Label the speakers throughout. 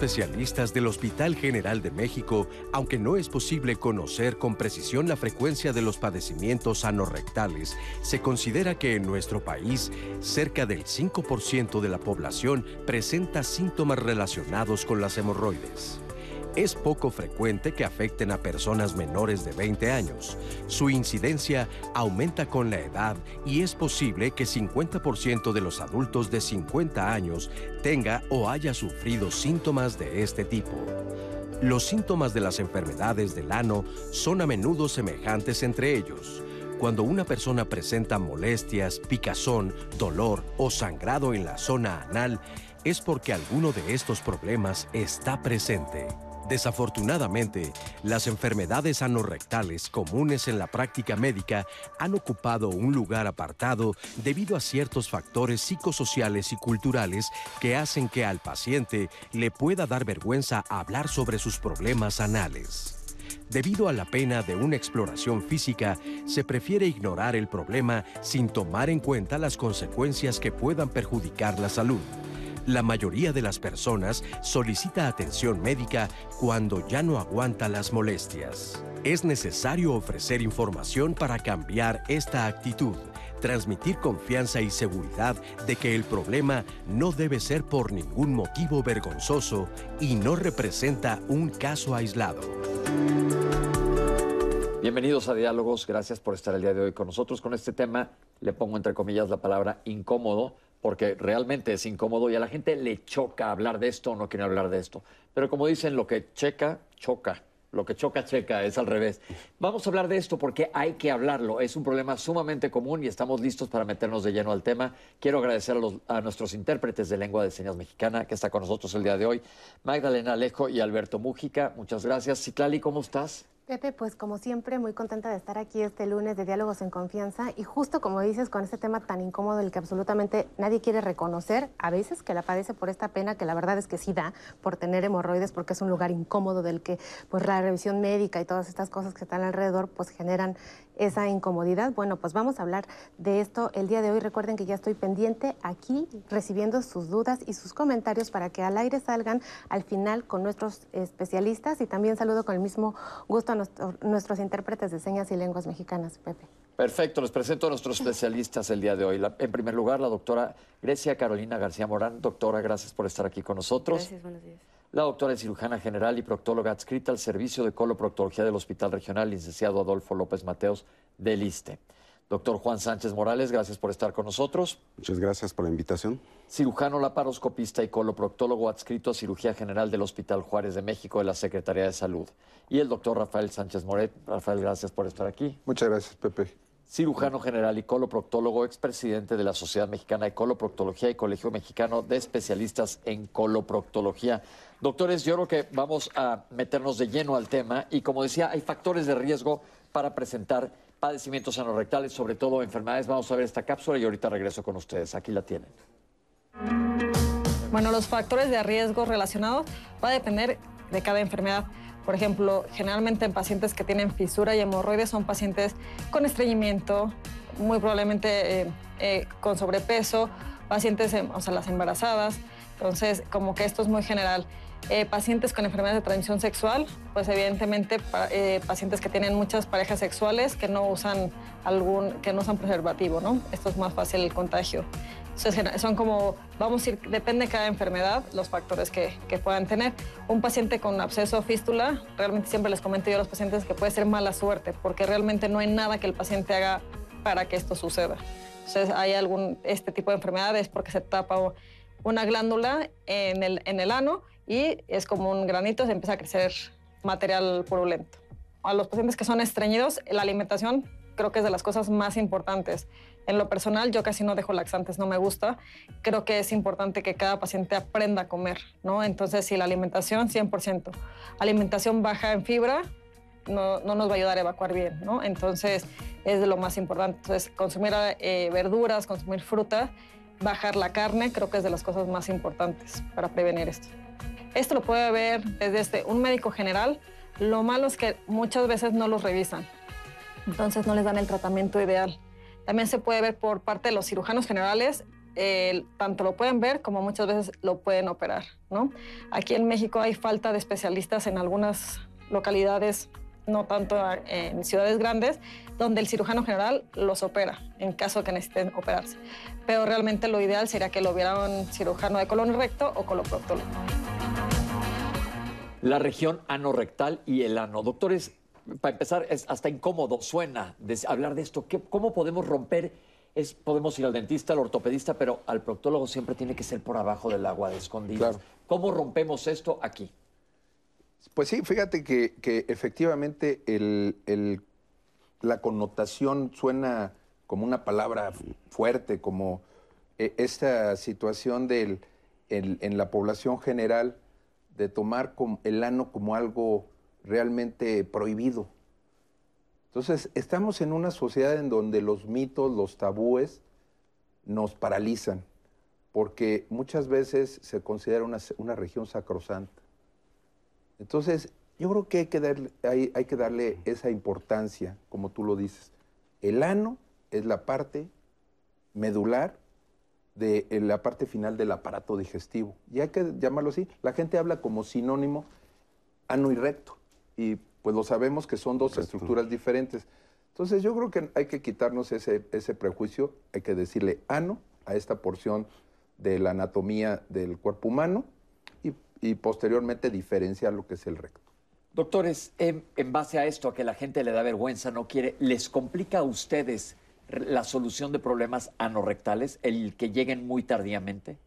Speaker 1: Especialistas del Hospital General de México, aunque no es posible conocer con precisión la frecuencia de los padecimientos anorrectales, se considera que en nuestro país cerca del 5% de la población presenta síntomas relacionados con las hemorroides. Es poco frecuente que afecten a personas menores de 20 años. Su incidencia aumenta con la edad y es posible que 50% de los adultos de 50 años tenga o haya sufrido síntomas de este tipo. Los síntomas de las enfermedades del ano son a menudo semejantes entre ellos. Cuando una persona presenta molestias, picazón, dolor o sangrado en la zona anal, es porque alguno de estos problemas está presente. Desafortunadamente, las enfermedades anorrectales comunes en la práctica médica han ocupado un lugar apartado debido a ciertos factores psicosociales y culturales que hacen que al paciente le pueda dar vergüenza hablar sobre sus problemas anales. Debido a la pena de una exploración física, se prefiere ignorar el problema sin tomar en cuenta las consecuencias que puedan perjudicar la salud. La mayoría de las personas solicita atención médica cuando ya no aguanta las molestias. Es necesario ofrecer información para cambiar esta actitud, transmitir confianza y seguridad de que el problema no debe ser por ningún motivo vergonzoso y no representa un caso aislado.
Speaker 2: Bienvenidos a Diálogos, gracias por estar el día de hoy con nosotros. Con este tema le pongo entre comillas la palabra incómodo porque realmente es incómodo y a la gente le choca hablar de esto o no quiere hablar de esto. Pero como dicen, lo que checa, choca. Lo que choca, checa, es al revés. Vamos a hablar de esto porque hay que hablarlo. Es un problema sumamente común y estamos listos para meternos de lleno al tema. Quiero agradecer a, a nuestros intérpretes de lengua de señas mexicana que está con nosotros el día de hoy, Magdalena Alejo y Alberto Mújica. Muchas gracias. Citlali, ¿cómo estás?
Speaker 3: Pepe, pues como siempre, muy contenta de estar aquí este lunes de Diálogos en Confianza y justo como dices, con este tema tan incómodo, el que absolutamente nadie quiere reconocer, a veces que la padece por esta pena, que la verdad es que sí da por tener hemorroides, porque es un lugar incómodo del que pues la revisión médica y todas estas cosas que están alrededor pues generan esa incomodidad. Bueno, pues vamos a hablar de esto el día de hoy. Recuerden que ya estoy pendiente aquí recibiendo sus dudas y sus comentarios para que al aire salgan al final con nuestros especialistas y también saludo con el mismo gusto a nuestros intérpretes de señas y lenguas mexicanas, Pepe.
Speaker 2: Perfecto, les presento a nuestros especialistas el día de hoy. en primer lugar, la doctora Grecia Carolina García Morán. Doctora, gracias por estar aquí con nosotros.
Speaker 4: Gracias, buenos días.
Speaker 2: La doctora es cirujana general y proctóloga adscrita al Servicio de Coloproctología del Hospital Regional, licenciado Adolfo López Mateos del ISTE. Doctor Juan Sánchez Morales, gracias por estar con nosotros.
Speaker 5: Muchas gracias por la invitación.
Speaker 2: Cirujano laparoscopista y coloproctólogo adscrito a Cirugía General del Hospital Juárez de México de la Secretaría de Salud. Y el doctor Rafael Sánchez Moret. Rafael, gracias por estar aquí.
Speaker 5: Muchas gracias, Pepe
Speaker 2: cirujano general y coloproctólogo, expresidente de la Sociedad Mexicana de Coloproctología y Colegio Mexicano de Especialistas en Coloproctología. Doctores, yo creo que vamos a meternos de lleno al tema y como decía, hay factores de riesgo para presentar padecimientos anorrectales, sobre todo enfermedades. Vamos a ver esta cápsula y ahorita regreso con ustedes. Aquí la tienen.
Speaker 4: Bueno, los factores de riesgo relacionados va a depender de cada enfermedad. Por ejemplo, generalmente en pacientes que tienen fisura y hemorroides son pacientes con estreñimiento, muy probablemente eh, eh, con sobrepeso, pacientes, o sea, las embarazadas. Entonces, como que esto es muy general. Eh, pacientes con enfermedades de transmisión sexual, pues evidentemente pacientes que tienen muchas parejas sexuales que no usan algún, que no usan preservativo, ¿no? Esto es más fácil el contagio son como, vamos a ir, depende de cada enfermedad, los factores que, que puedan tener. Un paciente con absceso o fístula, realmente siempre les comento yo a los pacientes que puede ser mala suerte, porque realmente no hay nada que el paciente haga para que esto suceda. Entonces, hay algún, este tipo de enfermedades porque se tapa una glándula en el, en el ano y es como un granito, se empieza a crecer material purulento. A los pacientes que son estreñidos, la alimentación creo que es de las cosas más importantes. En lo personal, yo casi no dejo laxantes, no me gusta. Creo que es importante que cada paciente aprenda a comer, ¿no? Entonces, si la alimentación, 100%. Alimentación baja en fibra, no, no, nos va a ayudar a evacuar bien, ¿no? Entonces, es de lo más importante. Entonces, consumir eh, verduras, consumir fruta, bajar la carne, creo que es de las cosas más importantes para prevenir esto. Esto lo puede ver desde este, un médico general. Lo malo es que muchas veces no los revisan. Entonces, no les dan el tratamiento ideal. También se puede ver por parte de los cirujanos generales tanto lo pueden ver como muchas veces lo pueden operar, ¿no? Aquí en México hay falta de especialistas en algunas localidades, no tanto en ciudades grandes, donde el cirujano general los opera en caso que necesiten operarse. Pero realmente lo ideal sería que lo viera un cirujano de colon recto o coloproctólogo.
Speaker 2: La región anorrectal y el ano. Doctores, para empezar, es hasta incómodo, suena hablar de esto. ¿Cómo podemos romper? Es, podemos ir al dentista, al ortopedista, pero al proctólogo siempre tiene que ser por abajo del agua de escondidas. ¿Cómo rompemos esto aquí?
Speaker 6: Pues sí, fíjate que, efectivamente la connotación suena como una palabra fuerte, como eh, esta situación del, en la población general de tomar el ano como algo realmente prohibido. Entonces, estamos en una sociedad en donde los mitos, los tabúes nos paralizan, porque muchas veces se considera una, región sacrosanta. Entonces, yo creo que hay que, hay, hay que darle esa importancia, como tú lo dices. El ano es la parte medular de la parte final del aparato digestivo. Y hay que llamarlo así. La gente habla como sinónimo ano y recto. Y pues lo sabemos que son dos estructuras diferentes. Entonces yo creo que hay que quitarnos ese, ese prejuicio, hay que decirle ano a esta porción de la anatomía del cuerpo humano y, y posteriormente diferenciar lo que es el recto.
Speaker 2: Doctores, en, en, base a esto, a que la gente le da vergüenza, no quiere, ¿les complica a ustedes la solución de problemas anorrectales, el que lleguen muy tardíamente?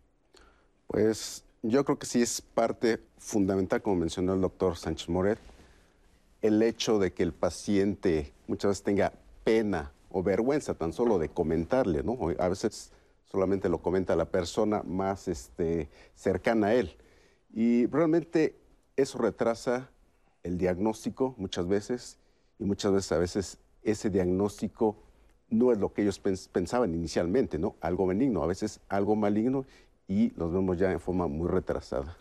Speaker 5: Pues yo creo que sí es parte fundamental, como mencionó el doctor Sánchez Moret, el hecho de que el paciente muchas veces tenga pena o vergüenza tan solo de comentarle, ¿no? A veces solamente lo comenta la persona más este, cercana a él. Y realmente eso retrasa el diagnóstico muchas veces y muchas veces a veces ese diagnóstico no es lo que ellos pensaban inicialmente, ¿no? Algo benigno, a veces algo maligno y los vemos ya en forma muy retrasada.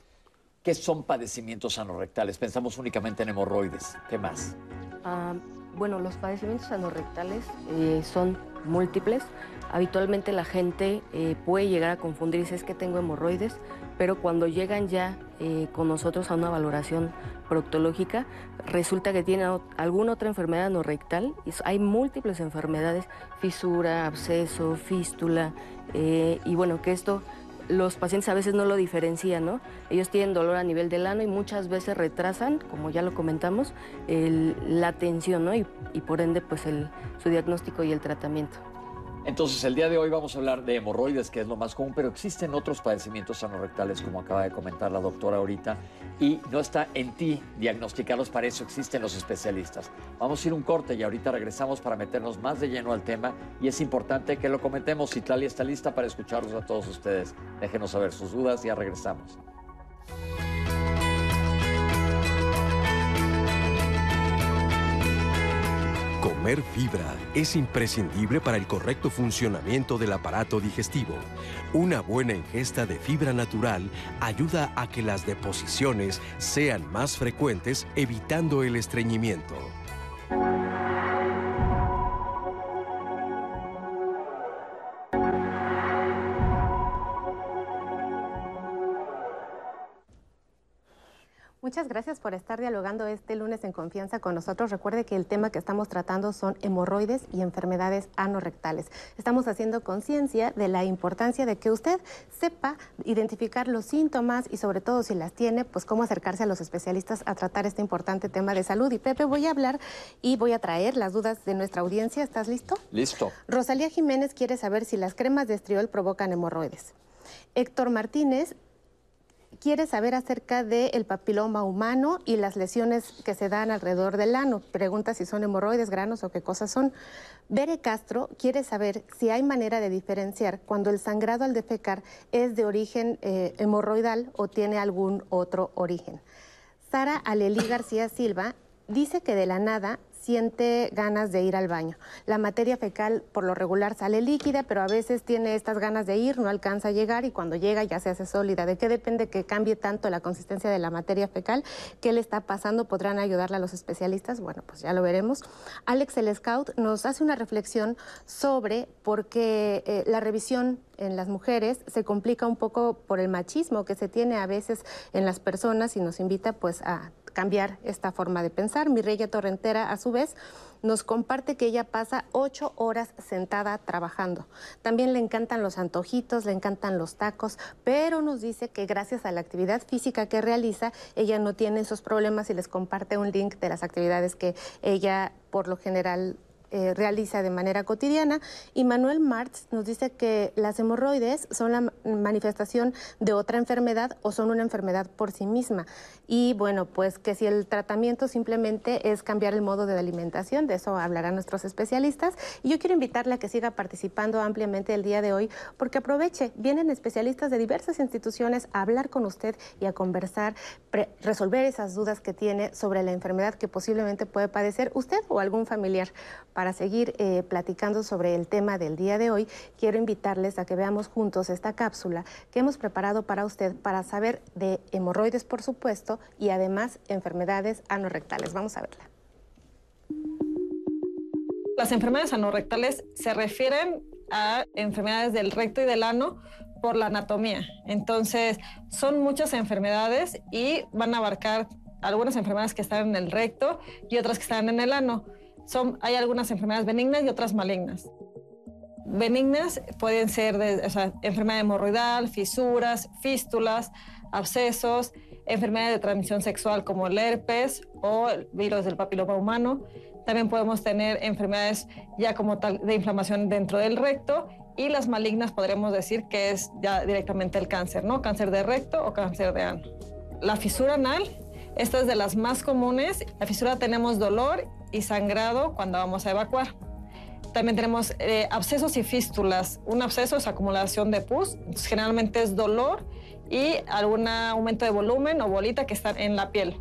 Speaker 2: ¿Qué son padecimientos anorrectales? Pensamos únicamente en hemorroides. ¿Qué más?
Speaker 7: Ah, bueno, los padecimientos anorrectales eh, son múltiples. Habitualmente la gente eh, puede llegar a confundirse, es que tengo hemorroides, pero cuando llegan ya eh, con nosotros a una valoración proctológica, resulta que tienen alguna otra enfermedad anorrectal. Hay múltiples enfermedades, fisura, absceso, fístula, y bueno, que esto los pacientes a veces no lo diferencian, ¿no? Ellos tienen dolor a nivel del ano y muchas veces retrasan, como ya lo comentamos, la atención, ¿no? Y, por ende, pues su diagnóstico y el tratamiento.
Speaker 2: Entonces, el día de hoy vamos a hablar de hemorroides, que es lo más común, pero existen otros padecimientos anorrectales, como acaba de comentar la doctora ahorita, y no está en ti diagnosticarlos, para eso existen los especialistas. Vamos a ir un corte y ahorita regresamos para meternos más de lleno al tema, y es importante que lo comentemos. Italia está lista para escucharlos a todos ustedes. Déjenos saber sus dudas y ya regresamos.
Speaker 1: Comer fibra es imprescindible para el correcto funcionamiento del aparato digestivo. Una buena ingesta de fibra natural ayuda a que las deposiciones sean más frecuentes, evitando el estreñimiento.
Speaker 3: Muchas gracias por estar dialogando este lunes en confianza con nosotros. Recuerde que el tema que estamos tratando son hemorroides y enfermedades anorrectales. Estamos haciendo conciencia de la importancia de que usted sepa identificar los síntomas y sobre todo si las tiene, pues cómo acercarse a los especialistas a tratar este importante tema de salud. Y Pepe, voy a hablar y voy a traer las dudas de nuestra audiencia. ¿Estás listo?
Speaker 2: Listo.
Speaker 3: Rosalía Jiménez quiere saber si las cremas de estriol provocan hemorroides. Héctor Martínez quiere saber acerca del papiloma humano y las lesiones que se dan alrededor del ano. Pregunta si son hemorroides, granos o qué cosas son. Bere Castro quiere saber si hay manera de diferenciar cuando el sangrado al defecar es de origen eh, hemorroidal o tiene algún otro origen. Sara Aleli García Silva dice que de la nada siente ganas de ir al baño. La materia fecal por lo regular sale líquida, pero a veces tiene estas ganas de ir, no alcanza a llegar y cuando llega ya se hace sólida. ¿De qué depende que cambie tanto la consistencia de la materia fecal? ¿Qué le está pasando? ¿Podrán ayudarle a los especialistas? Bueno, pues ya lo veremos. Alex el Scout nos hace una reflexión sobre por qué eh, la revisión en las mujeres se complica un poco por el machismo que se tiene a veces en las personas y nos invita pues a cambiar esta forma de pensar. Mirreya Torrentera, a su vez, nos comparte que ella pasa ocho horas sentada trabajando. También le encantan los antojitos, le encantan los tacos, pero nos dice que gracias a la actividad física que realiza, ella no tiene esos problemas y les comparte un link de las actividades que ella por lo general eh, realiza de manera cotidiana. Y Manuel Martz nos dice que las hemorroides son la manifestación de otra enfermedad o son una enfermedad por sí misma. Y bueno, pues que si el tratamiento simplemente es cambiar el modo de alimentación, de eso hablarán nuestros especialistas. Y yo quiero invitarle a que siga participando ampliamente el día de hoy, porque aproveche, vienen especialistas de diversas instituciones a hablar con usted y a conversar, resolver esas dudas que tiene sobre la enfermedad que posiblemente puede padecer usted o algún familiar seguir eh, platicando sobre el tema del día de hoy, quiero invitarles a que veamos juntos esta cápsula que hemos preparado para usted para saber de hemorroides, por supuesto, y además enfermedades anorrectales. Vamos a verla.
Speaker 4: Las enfermedades anorrectales se refieren a enfermedades del recto y del ano por la anatomía. Entonces, son muchas enfermedades y van a abarcar algunas enfermedades que están en el recto y otras que están en el ano hay algunas enfermedades benignas y otras malignas. Benignas pueden ser de, enfermedad hemorroidal, fisuras, fístulas, abscesos, enfermedades de transmisión sexual como el herpes o el virus del papiloma humano. También podemos tener enfermedades ya como tal de inflamación dentro del recto y las malignas podríamos decir que es ya directamente el cáncer, ¿no? Cáncer de recto o cáncer de ano. La fisura anal, esta es de las más comunes. La fisura tenemos dolor y sangrado cuando vamos a evacuar. También tenemos eh, abscesos y fístulas. Un absceso es acumulación de pus, generalmente es dolor y algún aumento de volumen o bolita que está en la piel.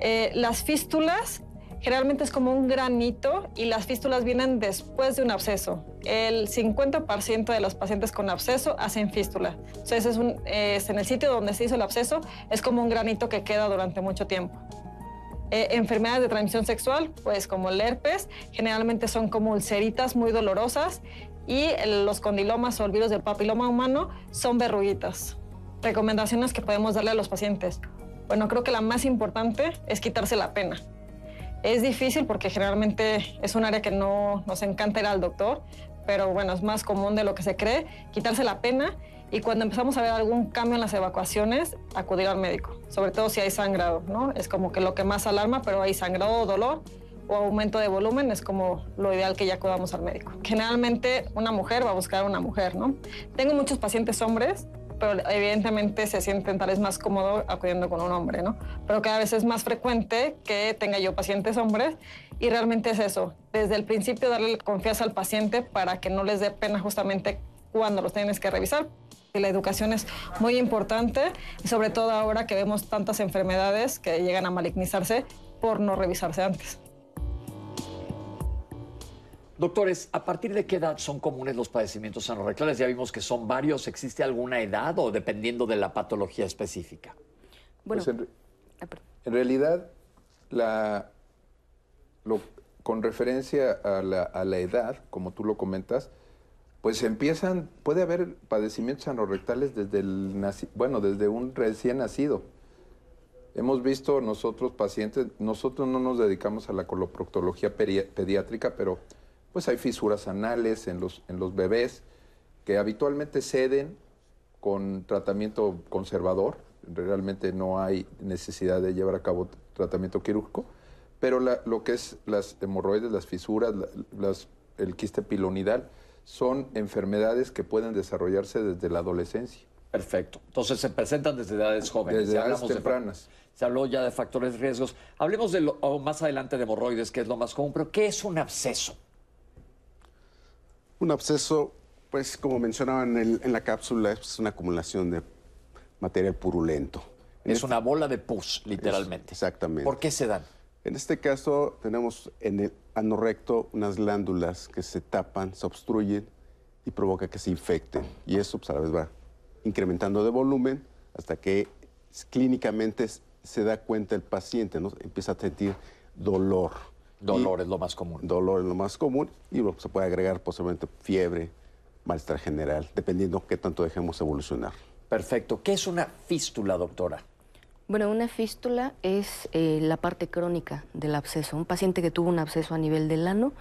Speaker 4: Eh, las fístulas generalmente es como un granito y las fístulas vienen después de un absceso. El 50% de los pacientes con absceso hacen fístula. Entonces es, es en el sitio donde se hizo el absceso, es como un granito que queda durante mucho tiempo. Eh, enfermedades de transmisión sexual, pues como el herpes, generalmente son como ulceritas muy dolorosas y los condilomas o el virus del papiloma humano son verruguitas. Recomendaciones que podemos darle a los pacientes. Bueno, creo que la más importante es quitarse la pena. Es difícil porque generalmente es un área que no nos encanta ir al doctor, pero bueno, es más común de lo que se cree, quitarse la pena y cuando empezamos a ver algún cambio en las evacuaciones, acudir al médico, sobre todo si hay sangrado, ¿no? Es como que lo que más alarma, pero hay sangrado o dolor o aumento de volumen es como lo ideal que ya acudamos al médico. Generalmente una mujer va a buscar a una mujer, ¿no? Tengo muchos pacientes hombres, pero evidentemente se sienten tal vez más cómodo acudiendo con un hombre, ¿no? Pero cada vez es más frecuente que tenga yo pacientes hombres y realmente es eso, desde el principio darle confianza al paciente para que no les dé pena justamente cuando los tienes que revisar. La educación es muy importante y sobre todo ahora que vemos tantas enfermedades que llegan a malignizarse por no revisarse antes.
Speaker 2: Doctores, ¿a partir de qué edad son comunes los padecimientos anorrectales? Ya vimos que son varios. ¿Existe alguna edad o dependiendo de la patología específica?
Speaker 6: Bueno, pues ah, en, realidad, la, con referencia a la, a la edad, como tú lo comentas, pues empiezan, puede haber padecimientos anorrectales desde el bueno, desde un recién nacido. Hemos visto nosotros pacientes, nosotros no nos dedicamos a la coloproctología pediátrica, pero pues hay fisuras anales en los, en los bebés que habitualmente ceden con tratamiento conservador, realmente no hay necesidad de llevar a cabo tratamiento quirúrgico, pero lo que es las hemorroides, las fisuras, el quiste pilonidal, son enfermedades que pueden desarrollarse desde la adolescencia.
Speaker 2: Perfecto. Entonces se presentan desde edades jóvenes.
Speaker 6: Desde edades tempranas.
Speaker 2: se habló ya de factores de riesgos. Hablemos de más adelante de hemorroides, que es lo más común, pero ¿qué es un absceso?
Speaker 5: Un absceso, pues como mencionaban en, la cápsula, es una acumulación de material purulento.
Speaker 2: Es una bola de pus, literalmente.
Speaker 5: exactamente.
Speaker 2: ¿Por qué se dan?
Speaker 5: En este caso tenemos en el ano recto unas glándulas que se tapan, se obstruyen y provoca que se infecten. Y eso pues, a la vez va incrementando de volumen hasta que clínicamente se da cuenta el paciente, ¿no? empieza a sentir dolor.
Speaker 2: Dolor es lo más común.
Speaker 5: Dolor es lo más común y se puede agregar posiblemente fiebre, malestar general, dependiendo qué tanto dejemos evolucionar.
Speaker 2: Perfecto. ¿Qué es una fístula, doctora?
Speaker 7: Bueno, una fístula es eh, la parte crónica del absceso. Un paciente que tuvo un absceso a nivel del ano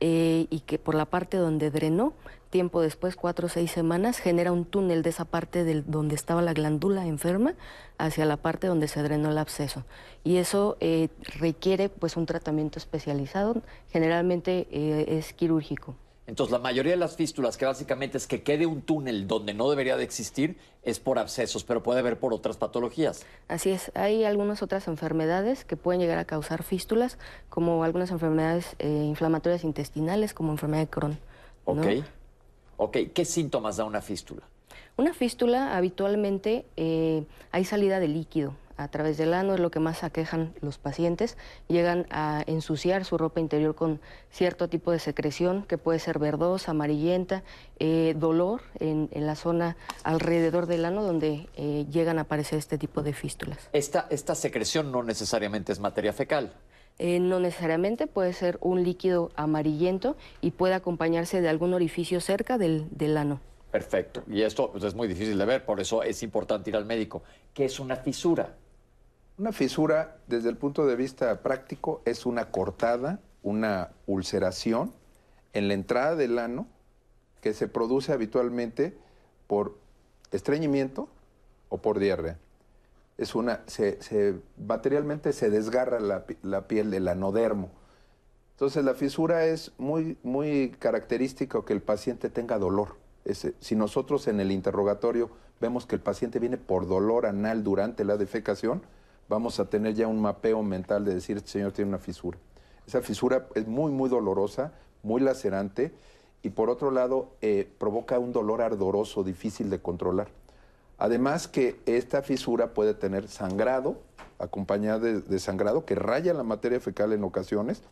Speaker 7: eh, y que por la parte donde drenó, tiempo después, cuatro o seis semanas, genera un túnel de esa parte del, donde estaba la glándula enferma hacia la parte donde se drenó el absceso. Y eso eh, requiere pues un tratamiento especializado, generalmente es quirúrgico.
Speaker 2: Entonces, la mayoría de las fístulas, que básicamente es que quede un túnel donde no debería de existir, es por abscesos, pero puede haber por otras patologías.
Speaker 7: Así es, hay algunas otras enfermedades que pueden llegar a causar fístulas, como algunas enfermedades eh, inflamatorias intestinales, como enfermedad de Crohn.
Speaker 2: Ok. Ok, ¿qué síntomas da una fístula?
Speaker 7: Una fístula habitualmente eh, hay salida de líquido, a través del ano, es lo que más aquejan los pacientes. Llegan a ensuciar su ropa interior con cierto tipo de secreción que puede ser verdosa, amarillenta, eh, dolor en, la zona alrededor del ano donde eh, llegan a aparecer este tipo de fístulas.
Speaker 2: Esta, esta secreción no necesariamente es materia fecal.
Speaker 7: Eh, no necesariamente puede ser un líquido amarillento y puede acompañarse de algún orificio cerca del, del ano.
Speaker 2: Perfecto. Y esto pues, es muy difícil de ver, por eso es importante ir al médico. ¿Qué es una fisura?
Speaker 6: Una fisura, desde el punto de vista práctico, es una cortada, una ulceración en la entrada del ano que se produce habitualmente por estreñimiento o por diarrea. Es una, se, materialmente se desgarra la, piel del anodermo. Entonces la fisura es muy, muy característica que el paciente tenga dolor. si nosotros en el interrogatorio vemos que el paciente viene por dolor anal durante la defecación, vamos a tener ya un mapeo mental de decir, este señor tiene una fisura. Esa fisura es muy, muy dolorosa, muy lacerante y por otro lado eh, provoca un dolor ardoroso, difícil de controlar. Además que esta fisura puede tener sangrado, acompañada de, sangrado, que raya la materia fecal en ocasiones,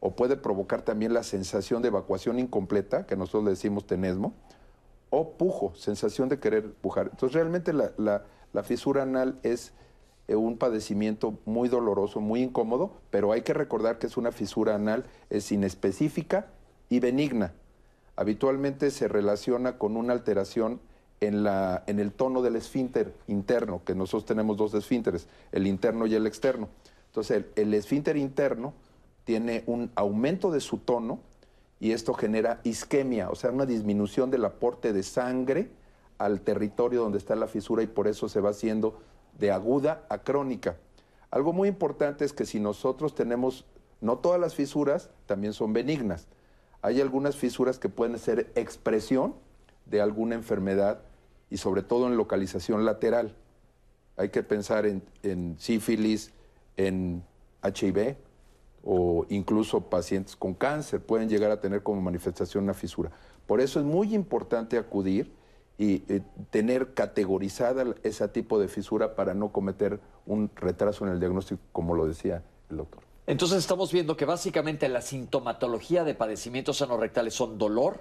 Speaker 6: o puede provocar también la sensación de evacuación incompleta, que nosotros le decimos tenesmo, o pujo, sensación de querer pujar. Entonces realmente la fisura anal es un padecimiento muy doloroso, muy incómodo, pero hay que recordar que es una fisura anal, es inespecífica y benigna. Habitualmente se relaciona con una alteración en, la, en el tono del esfínter interno, que nosotros tenemos dos esfínteres, el interno y el externo. Entonces, el, el esfínter interno tiene un aumento de su tono y esto genera isquemia, o sea, una disminución del aporte de sangre al territorio donde está la fisura y por eso se va haciendo de aguda a crónica. Algo muy importante es que si nosotros tenemos, no todas las fisuras también son benignas. Hay algunas fisuras que pueden ser expresión de alguna enfermedad y sobre todo en localización lateral. Hay que pensar en, sífilis, en HIV o incluso pacientes con cáncer pueden llegar a tener como manifestación una fisura. Por eso es muy importante acudir y eh, tener categorizada ese tipo de fisura para no cometer un retraso en el diagnóstico, como lo decía el doctor.
Speaker 2: Entonces estamos viendo que básicamente la sintomatología de padecimientos anorrectales son dolor,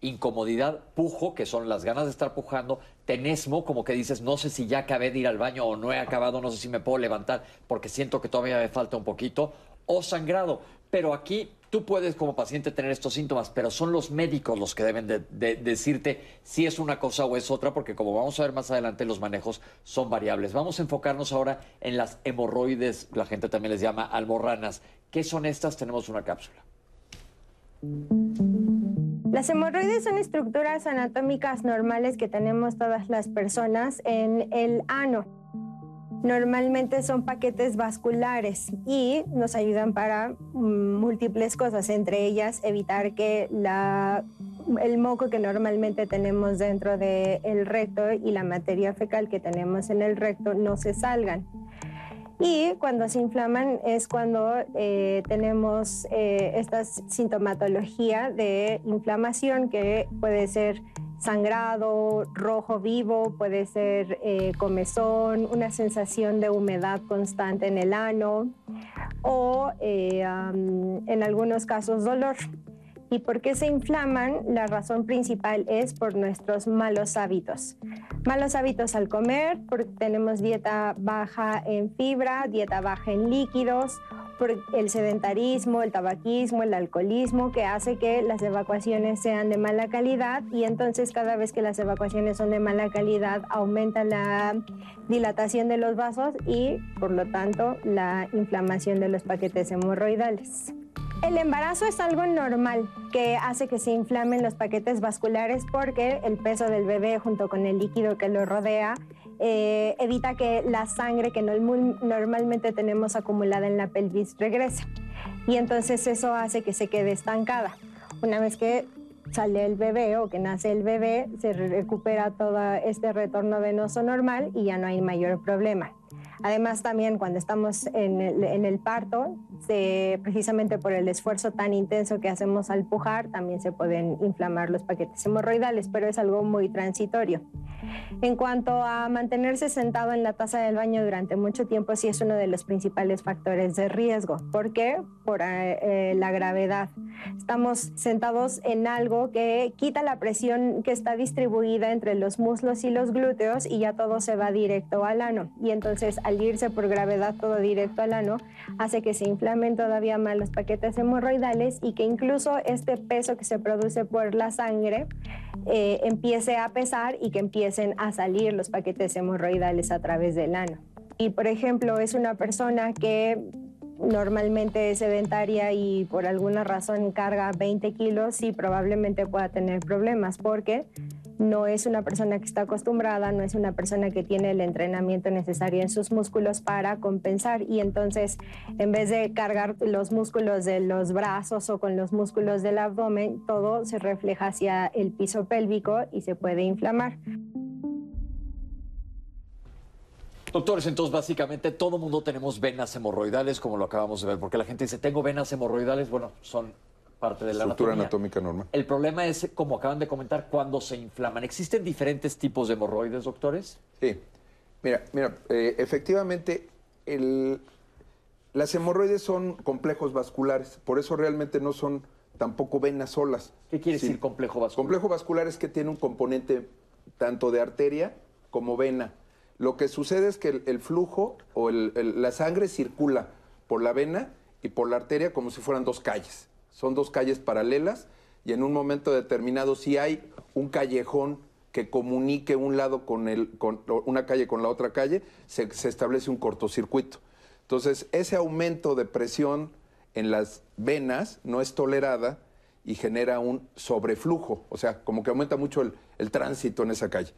Speaker 2: incomodidad, pujo, que son las ganas de estar pujando, tenesmo, como que dices, no sé si ya acabé de ir al baño o no he acabado, no sé si me puedo levantar porque siento que todavía me falta un poquito, o sangrado. Pero aquí tú puedes como paciente tener estos síntomas, pero son los médicos los que deben de, decirte si es una cosa o es otra, porque como vamos a ver más adelante, los manejos son variables. Vamos a enfocarnos ahora en las hemorroides, la gente también les llama almorranas. ¿Qué son estas? Tenemos una cápsula.
Speaker 8: Las hemorroides son estructuras anatómicas normales que tenemos todas las personas en el ano. Normalmente son paquetes vasculares y nos ayudan para mm, múltiples cosas, entre ellas evitar que el moco que normalmente tenemos dentro del recto y la materia fecal que tenemos en el recto no se salgan. Y cuando se inflaman es cuando eh, tenemos eh, esta sintomatología de inflamación que puede ser sangrado, rojo vivo, puede ser eh, comezón, una sensación de humedad constante en el ano. o eh, en algunos casos dolor. ¿Y por qué se inflaman? La razón principal es por nuestros malos hábitos. Malos hábitos al comer, porque tenemos dieta baja en fibra, dieta baja en líquidos, por el sedentarismo, el tabaquismo, el alcoholismo, que hace que las evacuaciones sean de mala calidad y entonces cada vez que las evacuaciones son de mala calidad aumenta la dilatación de los vasos y por lo tanto la inflamación de los paquetes hemorroidales. El embarazo es algo normal que hace que se inflamen los paquetes vasculares porque el peso del bebé junto con el líquido que lo rodea eh, evita que la sangre que normalmente tenemos acumulada en la pelvis regrese. Y entonces eso hace que se quede estancada. Una vez que sale el bebé o que nace el bebé, se recupera todo este retorno venoso normal y ya no hay mayor problema. Además, también cuando estamos en el, parto, precisamente por el esfuerzo tan intenso que hacemos al pujar, también se pueden inflamar los paquetes hemorroidales, pero es algo muy transitorio. En cuanto a mantenerse sentado en la taza del baño durante mucho tiempo, sí es uno de los principales factores de riesgo. ¿Por qué? Por eh, la gravedad. Estamos sentados en algo que quita la presión que está distribuida entre los muslos y los glúteos y ya todo se va directo al ano. Y entonces al irse por gravedad todo directo al ano, hace que se inflamen todavía más los paquetes hemorroidales y que incluso este peso que se produce por la sangre eh, empiece a pesar y que empiecen a salir los paquetes hemorroidales a través del ano. Y por ejemplo, es una persona que normalmente es sedentaria y por alguna razón carga 20 kilos, sí probablemente pueda tener problemas porque no es una persona que está acostumbrada, no es una persona que tiene el entrenamiento necesario en sus músculos para compensar y entonces en vez de cargar los músculos de los brazos o con los músculos del abdomen, todo se refleja hacia el piso pélvico y se puede inflamar.
Speaker 2: Doctores, entonces básicamente todo mundo tenemos venas hemorroidales, como lo acabamos de ver, porque la gente dice, tengo venas hemorroidales, bueno, son parte de la
Speaker 6: estructura anatómica normal.
Speaker 2: El problema es, como acaban de comentar, cuando se inflaman. ¿Existen diferentes tipos de hemorroides, doctores?
Speaker 6: Sí. Mira, mira, eh, efectivamente, las hemorroides son complejos vasculares, por eso realmente no son tampoco venas solas.
Speaker 2: ¿Qué quiere decir complejo vascular?
Speaker 6: Complejo vascular es que tiene un componente tanto de arteria como vena. Lo que sucede es que el, flujo o la sangre circula por la vena y por la arteria como si fueran dos calles. Son dos calles paralelas y en un momento determinado si hay un callejón que comunique un lado con, el, con una calle con la otra calle, se, establece un cortocircuito. Entonces, ese aumento de presión en las venas no es tolerada y genera un sobreflujo, o sea, como que aumenta mucho el, el tránsito en esa calle.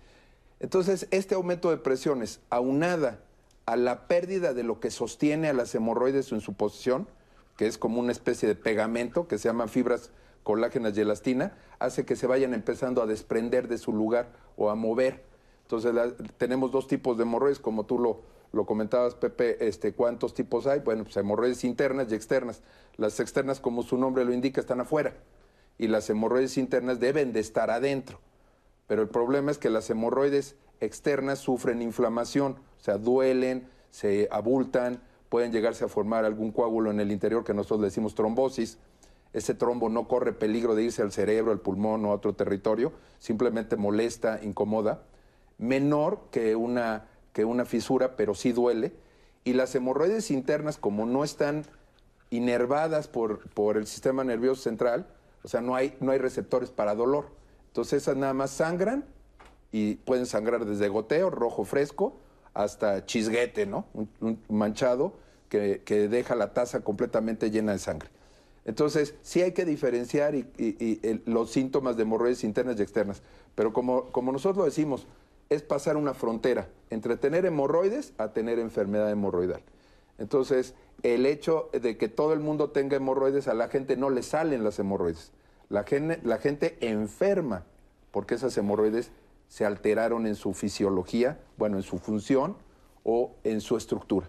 Speaker 6: Entonces, este aumento de presiones, aunada a la pérdida de lo que sostiene a las hemorroides en su posición, que es como una especie de pegamento que se llama fibras colágenas y elastina, hace que se vayan empezando a desprender de su lugar o a mover. Entonces tenemos dos tipos de hemorroides, como tú lo, lo comentabas, Pepe, este, ¿cuántos tipos hay? Bueno, pues hemorroides internas y externas. Las externas, como su nombre lo indica, están afuera y las hemorroides internas deben de estar adentro. Pero el problema es que las hemorroides externas sufren inflamación, o sea, duelen, se abultan, pueden llegarse a formar algún coágulo en el interior que nosotros le decimos trombosis. Ese trombo no corre peligro de irse al cerebro, al pulmón o a otro territorio, simplemente molesta, incomoda, menor que una, que una fisura, pero sí duele. Y las hemorroides internas, como no están inervadas por, por el sistema nervioso central, o sea, no hay, no hay receptores para dolor. Entonces esas nada más sangran y pueden sangrar desde goteo, rojo fresco, hasta chisguete, ¿no? Un, manchado que, deja la taza completamente llena de sangre. Entonces, sí hay que diferenciar los síntomas de hemorroides internas y externas. Pero como, como nosotros lo decimos, es pasar una frontera entre tener hemorroides a tener enfermedad hemorroidal. Entonces, el hecho de que todo el mundo tenga hemorroides, a la gente no le salen las hemorroides. La, la gente enferma porque esas hemorroides se alteraron en su fisiología, bueno, en su función o en su estructura.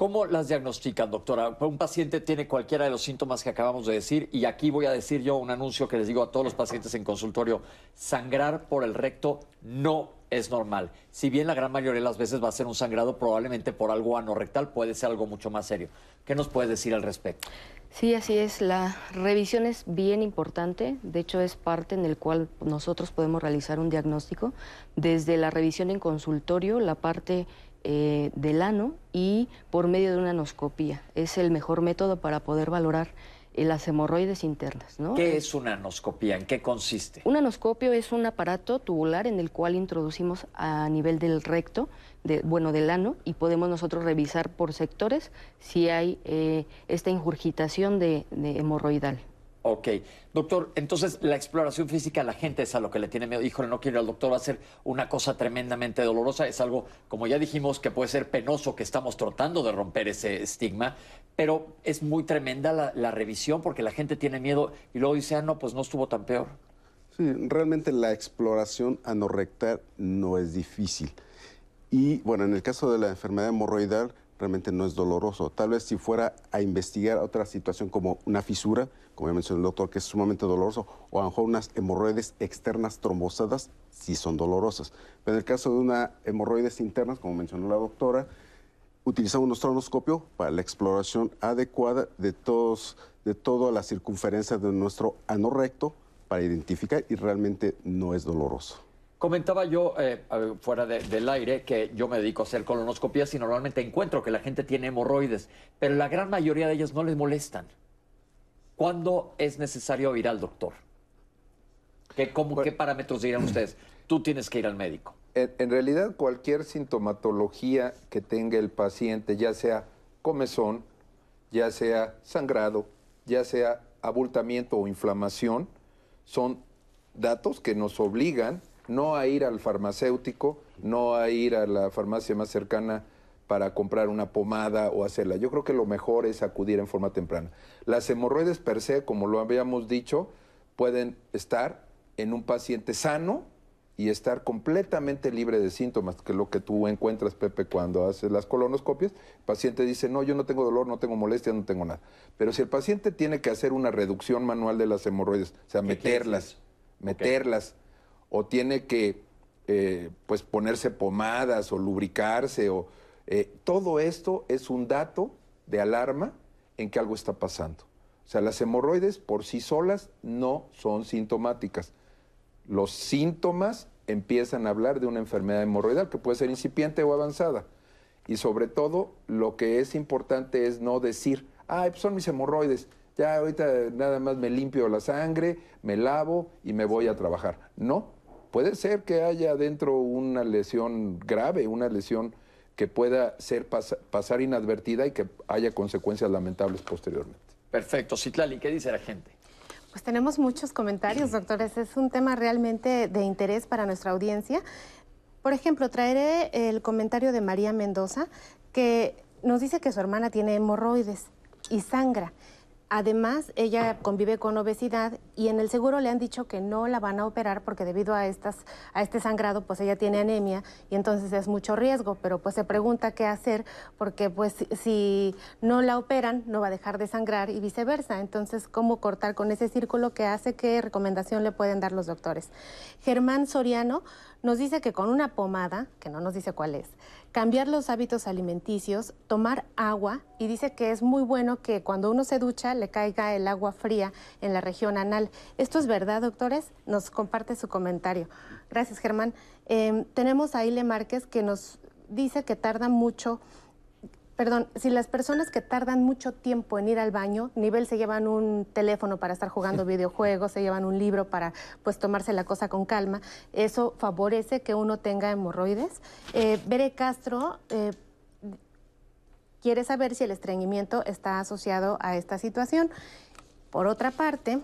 Speaker 2: ¿Cómo las diagnostican, doctora? Un paciente tiene cualquiera de los síntomas que acabamos de decir y aquí voy a decir yo un anuncio que les digo a todos los pacientes en consultorio. Sangrar por el recto no es normal. Si bien la gran mayoría de las veces va a ser un sangrado probablemente por algo anorrectal, puede ser algo mucho más serio. ¿Qué nos puede decir al respecto?
Speaker 7: Sí, así es. La revisión es bien importante. De hecho, es parte en el cual nosotros podemos realizar un diagnóstico. Desde la revisión en consultorio, la parte eh, del ano y por medio de una anoscopía. Es el mejor método para poder valorar eh, las hemorroides internas. ¿no?
Speaker 2: ¿Qué es una anoscopía? ¿En qué consiste?
Speaker 7: Un anoscopio es un aparato tubular en el cual introducimos a nivel del recto, de, bueno, del ano, y podemos nosotros revisar por sectores si hay eh, esta ingurgitación de hemorroidal.
Speaker 2: Ok. Doctor, entonces la exploración física, la gente es a lo que le tiene miedo. Híjole, no quiero ir al doctor, va a ser una cosa tremendamente dolorosa. Es algo, como ya dijimos, que puede ser penoso, que estamos tratando de romper ese estigma, pero es muy tremenda la, revisión porque la gente tiene miedo y luego dice, ah, no, pues no estuvo tan peor.
Speaker 5: Sí, realmente la exploración anorrectal no es difícil. Y bueno, en el caso de la enfermedad hemorroidal, realmente no es doloroso. Tal vez si fuera a investigar otra situación como una fisura, como ya mencionó el doctor, que es sumamente doloroso, o a lo mejor unas hemorroides externas trombosadas, sí son dolorosas. Pero en el caso de una hemorroides internas, como mencionó la doctora, utilizamos nuestro anoscopio para la exploración adecuada de, todos, de toda la circunferencia de nuestro ano recto para identificar y realmente no es doloroso.
Speaker 2: Comentaba yo eh, fuera del aire que yo me dedico a hacer colonoscopías y normalmente encuentro que la gente tiene hemorroides, pero la gran mayoría de ellas no les molestan. ¿Cuándo es necesario ir al doctor? ¿Qué, cómo, ¿Qué parámetros dirían ustedes? Tú tienes que ir al médico.
Speaker 6: En, realidad, cualquier sintomatología que tenga el paciente, ya sea comezón, ya sea sangrado, ya sea abultamiento o inflamación, son datos que nos obligan no a ir al farmacéutico, no a ir a la farmacia más cercana para comprar una pomada o hacerla. Yo creo que lo mejor es acudir en forma temprana. Las hemorroides per se, como lo habíamos dicho, pueden estar en un paciente sano y estar completamente libre de síntomas, que es lo que tú encuentras, Pepe, cuando haces las colonoscopias. El paciente dice, no, yo no tengo dolor, no tengo molestia, no tengo nada. Pero si el paciente tiene que hacer una reducción manual de las hemorroides, o sea, meterlas, meterlas, o tiene que eh, pues ponerse pomadas o lubricarse o eh, todo esto es un dato de alarma en que algo está pasando. O sea, las hemorroides por sí solas no son sintomáticas. Los síntomas empiezan a hablar de una enfermedad hemorroidal que puede ser incipiente o avanzada. Y sobre todo, lo que es importante es no decir, ah, son mis hemorroides, ya ahorita nada más me limpio la sangre, me lavo y me voy a trabajar. No, puede ser que haya dentro una lesión grave, una lesión que pueda ser pasar inadvertida y que haya consecuencias lamentables posteriormente.
Speaker 2: Perfecto. Citlali, ¿qué dice la gente?
Speaker 3: Pues tenemos muchos comentarios, doctores. Es un tema realmente de interés para nuestra audiencia. Por ejemplo, traeré el comentario de María Mendoza, que nos dice que su hermana tiene hemorroides y sangra. Además, ella convive con obesidad y en el seguro le han dicho que no la van a operar porque debido a, estas, a este sangrado, pues ella tiene anemia y entonces es mucho riesgo, pero pues se pregunta qué hacer porque pues si no la operan no va a dejar de sangrar y viceversa. Entonces, ¿cómo cortar con ese círculo que hace? ¿Qué recomendación le pueden dar los doctores? Germán Soriano nos dice que con una pomada, que no nos dice cuál es, cambiar los hábitos alimenticios, tomar agua y dice que es muy bueno que cuando uno se ducha le caiga el agua fría en la región anal. ¿Esto es verdad, doctores? Nos comparte su comentario. Gracias, Germán. Em, tenemos a Ile Márquez que nos dice que tarda mucho perdón, si las personas que tardan mucho tiempo en ir al baño, nivel se llevan un teléfono para estar jugando videojuegos, se llevan un libro para pues tomarse la cosa con calma, eso favorece que uno tenga hemorroides. Eh, Bere Castro eh, quiere saber si el estreñimiento está asociado a esta situación. Por otra parte,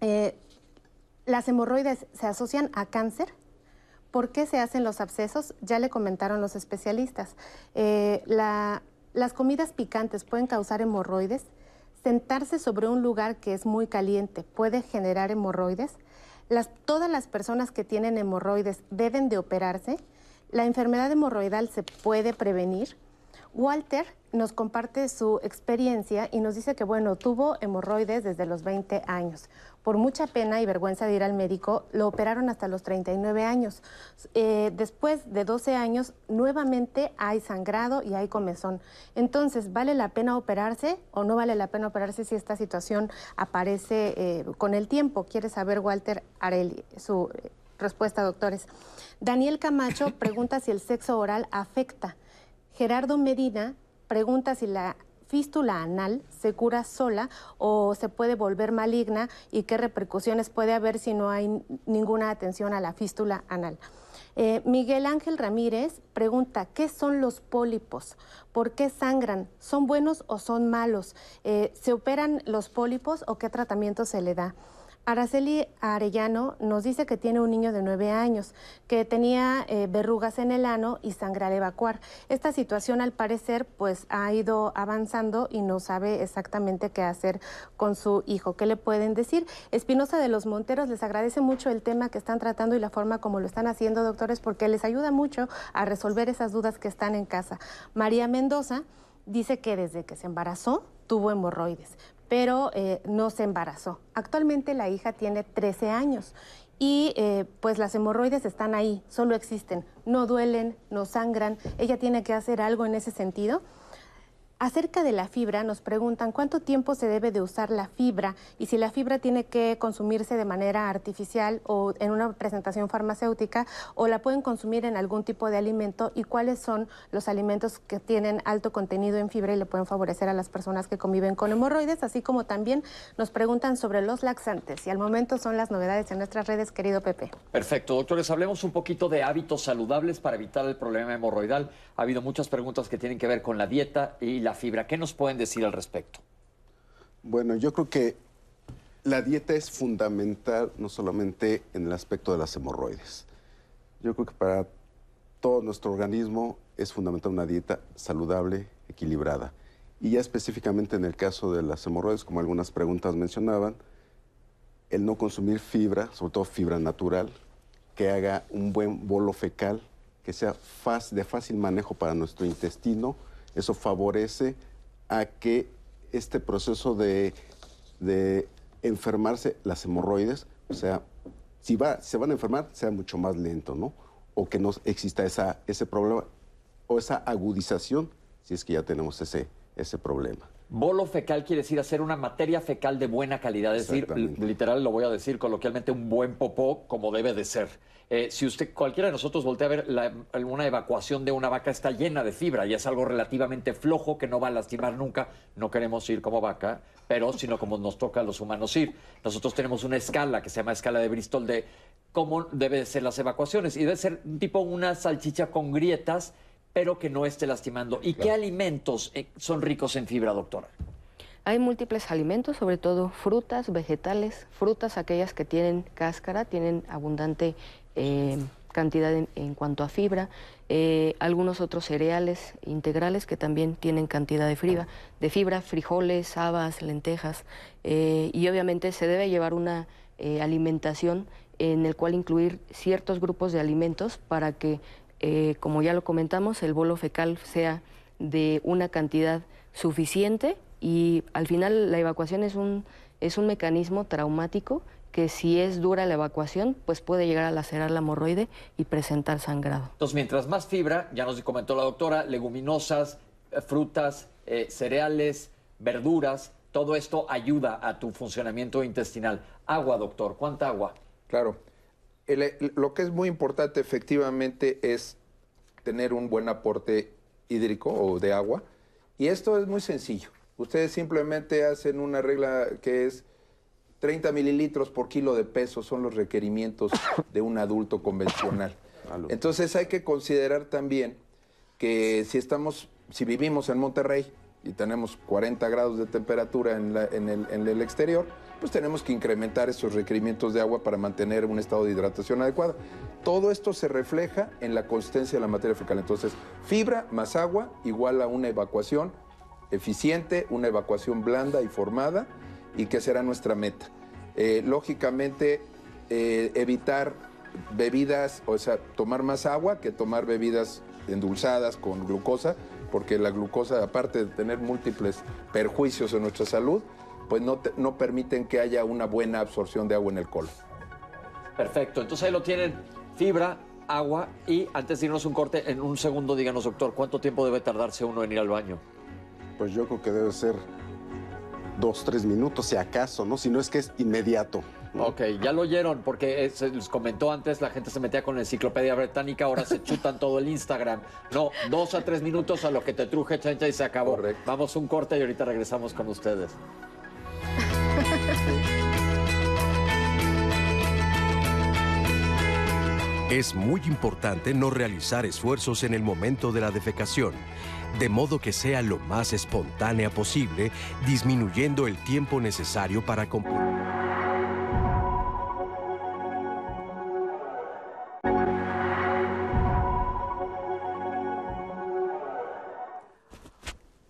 Speaker 3: eh, las hemorroides se asocian a cáncer ¿Por qué se hacen los abscesos? Ya le comentaron los especialistas. Eh, las comidas picantes pueden causar hemorroides. Sentarse sobre un lugar que es muy caliente puede generar hemorroides. todas las personas que tienen hemorroides deben de operarse. La enfermedad hemorroidal se puede prevenir. Walter nos comparte su experiencia y nos dice que, bueno, tuvo hemorroides desde los 20 años. Por mucha pena y vergüenza de ir al médico, lo operaron hasta los 39 años. Eh, después de 12 años, nuevamente hay sangrado y hay comezón. Entonces, ¿vale la pena operarse o no vale la pena operarse si esta situación aparece eh, con el tiempo? Quiere saber Walter Areli su eh, respuesta, doctores. Daniel Camacho pregunta si el sexo oral afecta. Gerardo Medina pregunta si la fístula anal se cura sola o se puede volver maligna y qué repercusiones puede haber si no hay ninguna atención a la fístula anal. Eh, Miguel Ángel Ramírez pregunta, ¿qué son los pólipos? ¿Por qué sangran? ¿Son buenos o son malos? Eh, ¿Se operan los pólipos o qué tratamiento se le da? Araceli Arellano nos dice que tiene un niño de nueve años, que tenía eh, verrugas en el ano y sangre al evacuar. Esta situación, al parecer, pues ha ido avanzando y no sabe exactamente qué hacer con su hijo. ¿Qué le pueden decir? Espinosa de los Monteros les agradece mucho el tema que están tratando y la forma como lo están haciendo, doctores, porque les ayuda mucho a resolver esas dudas que están en casa. María Mendoza dice que desde que se embarazó tuvo hemorroides, pero eh, no se embarazó. Actualmente la hija tiene 13 años y eh, pues las hemorroides están ahí, solo existen, no duelen, no sangran. Ella tiene que hacer algo en ese sentido. Acerca de la fibra, nos preguntan cuánto tiempo se debe de usar la fibra y si la fibra tiene que consumirse de manera artificial o en una presentación farmacéutica o la pueden consumir en algún tipo de alimento y cuáles son los alimentos que tienen alto contenido en fibra y le pueden favorecer a las personas que conviven con hemorroides, así como también nos preguntan sobre los laxantes y al momento son las novedades en nuestras redes, querido Pepe.
Speaker 2: Perfecto, doctores, hablemos un poquito de hábitos saludables para evitar el problema hemorroidal. Ha habido muchas preguntas que tienen que ver con la dieta y la fibra. ¿Qué nos pueden decir al respecto?
Speaker 5: Bueno, yo creo que la dieta es fundamental no solamente en el aspecto de las hemorroides. Yo creo que para todo nuestro organismo es fundamental una dieta saludable, equilibrada. Y ya específicamente en el caso de las hemorroides, como algunas preguntas mencionaban, el no consumir fibra, sobre todo fibra natural, que haga un buen bolo fecal, que sea de fácil manejo para nuestro intestino, eso favorece a que este proceso de, enfermarse, las hemorroides, o sea, si va, se van a enfermar, sea mucho más lento, ¿no? O que no exista esa, ese problema o esa agudización, si es que ya tenemos ese, ese problema.
Speaker 2: Bolo fecal quiere decir hacer una materia fecal de buena calidad, es decir, literal lo voy a decir coloquialmente, un buen popó como debe de ser. Eh, si usted, cualquiera de nosotros voltea a ver una evacuación de una vaca, está llena de fibra y es algo relativamente flojo que no va a lastimar nunca. No queremos ir como vaca, pero sino como nos toca a los humanos ir. Nosotros tenemos una escala que se llama escala de Bristol de cómo deben ser las evacuaciones y debe ser tipo una salchicha con grietas pero que no esté lastimando. ¿Y qué alimentos eh, son ricos en fibra, doctora?
Speaker 7: Hay múltiples alimentos, sobre todo frutas, vegetales, frutas aquellas que tienen cáscara, tienen abundante eh, cantidad en, cuanto a fibra, eh, algunos otros cereales integrales que también tienen cantidad de fibra, de fibra frijoles, habas, lentejas, y obviamente se debe llevar una alimentación en el cual incluir ciertos grupos de alimentos para que eh, como ya lo comentamos, el bolo fecal sea de una cantidad suficiente y al final la evacuación es un, es un mecanismo traumático que si es dura la evacuación, pues puede llegar a lacerar la hemorroide y presentar sangrado.
Speaker 2: Entonces, mientras más fibra, ya nos comentó la doctora, leguminosas, eh, frutas, eh, cereales, verduras, todo esto ayuda a tu funcionamiento intestinal. Agua, doctor, ¿cuánta agua?
Speaker 6: Claro, lo que es muy importante efectivamente es tener un buen aporte hídrico o de agua. Y esto es muy sencillo. Ustedes simplemente hacen una regla que es 30 mililitros por kilo de peso son los requerimientos de un adulto convencional. Entonces hay que considerar también que si estamos, si vivimos en Monterrey y tenemos 40 grados de temperatura en, el, en el exterior, pues tenemos que incrementar esos requerimientos de agua para mantener un estado de hidratación adecuado. Todo esto se refleja en la consistencia de la materia fecal. Entonces, fibra más agua igual a una evacuación eficiente, una evacuación blanda y formada, y que será nuestra meta. Eh, lógicamente, eh, evitar bebidas, o sea, tomar más agua que tomar bebidas endulzadas con glucosa, porque la glucosa, aparte de tener múltiples perjuicios en nuestra salud, pues no, te- no permiten que haya una buena absorción de agua en el colon.
Speaker 2: Perfecto, entonces ahí lo tienen, fibra, agua y antes de irnos un corte, en un segundo díganos, doctor, ¿cuánto tiempo debe tardarse uno en ir al baño?
Speaker 5: Pues yo creo que debe ser dos, tres minutos, si acaso, ¿no? Si no es que es inmediato. ¿no?
Speaker 2: Ok, ya lo oyeron, porque eh, se les comentó antes, la gente se metía con la enciclopedia británica, ahora se chutan todo el Instagram. No, dos a tres minutos a lo que te truje, chancha, y se acabó.
Speaker 6: Correcto.
Speaker 2: Vamos un corte y ahorita regresamos con ustedes.
Speaker 1: Es muy importante no realizar esfuerzos en el momento de la defecación, de modo que sea lo más espontánea posible, disminuyendo el tiempo necesario para completar.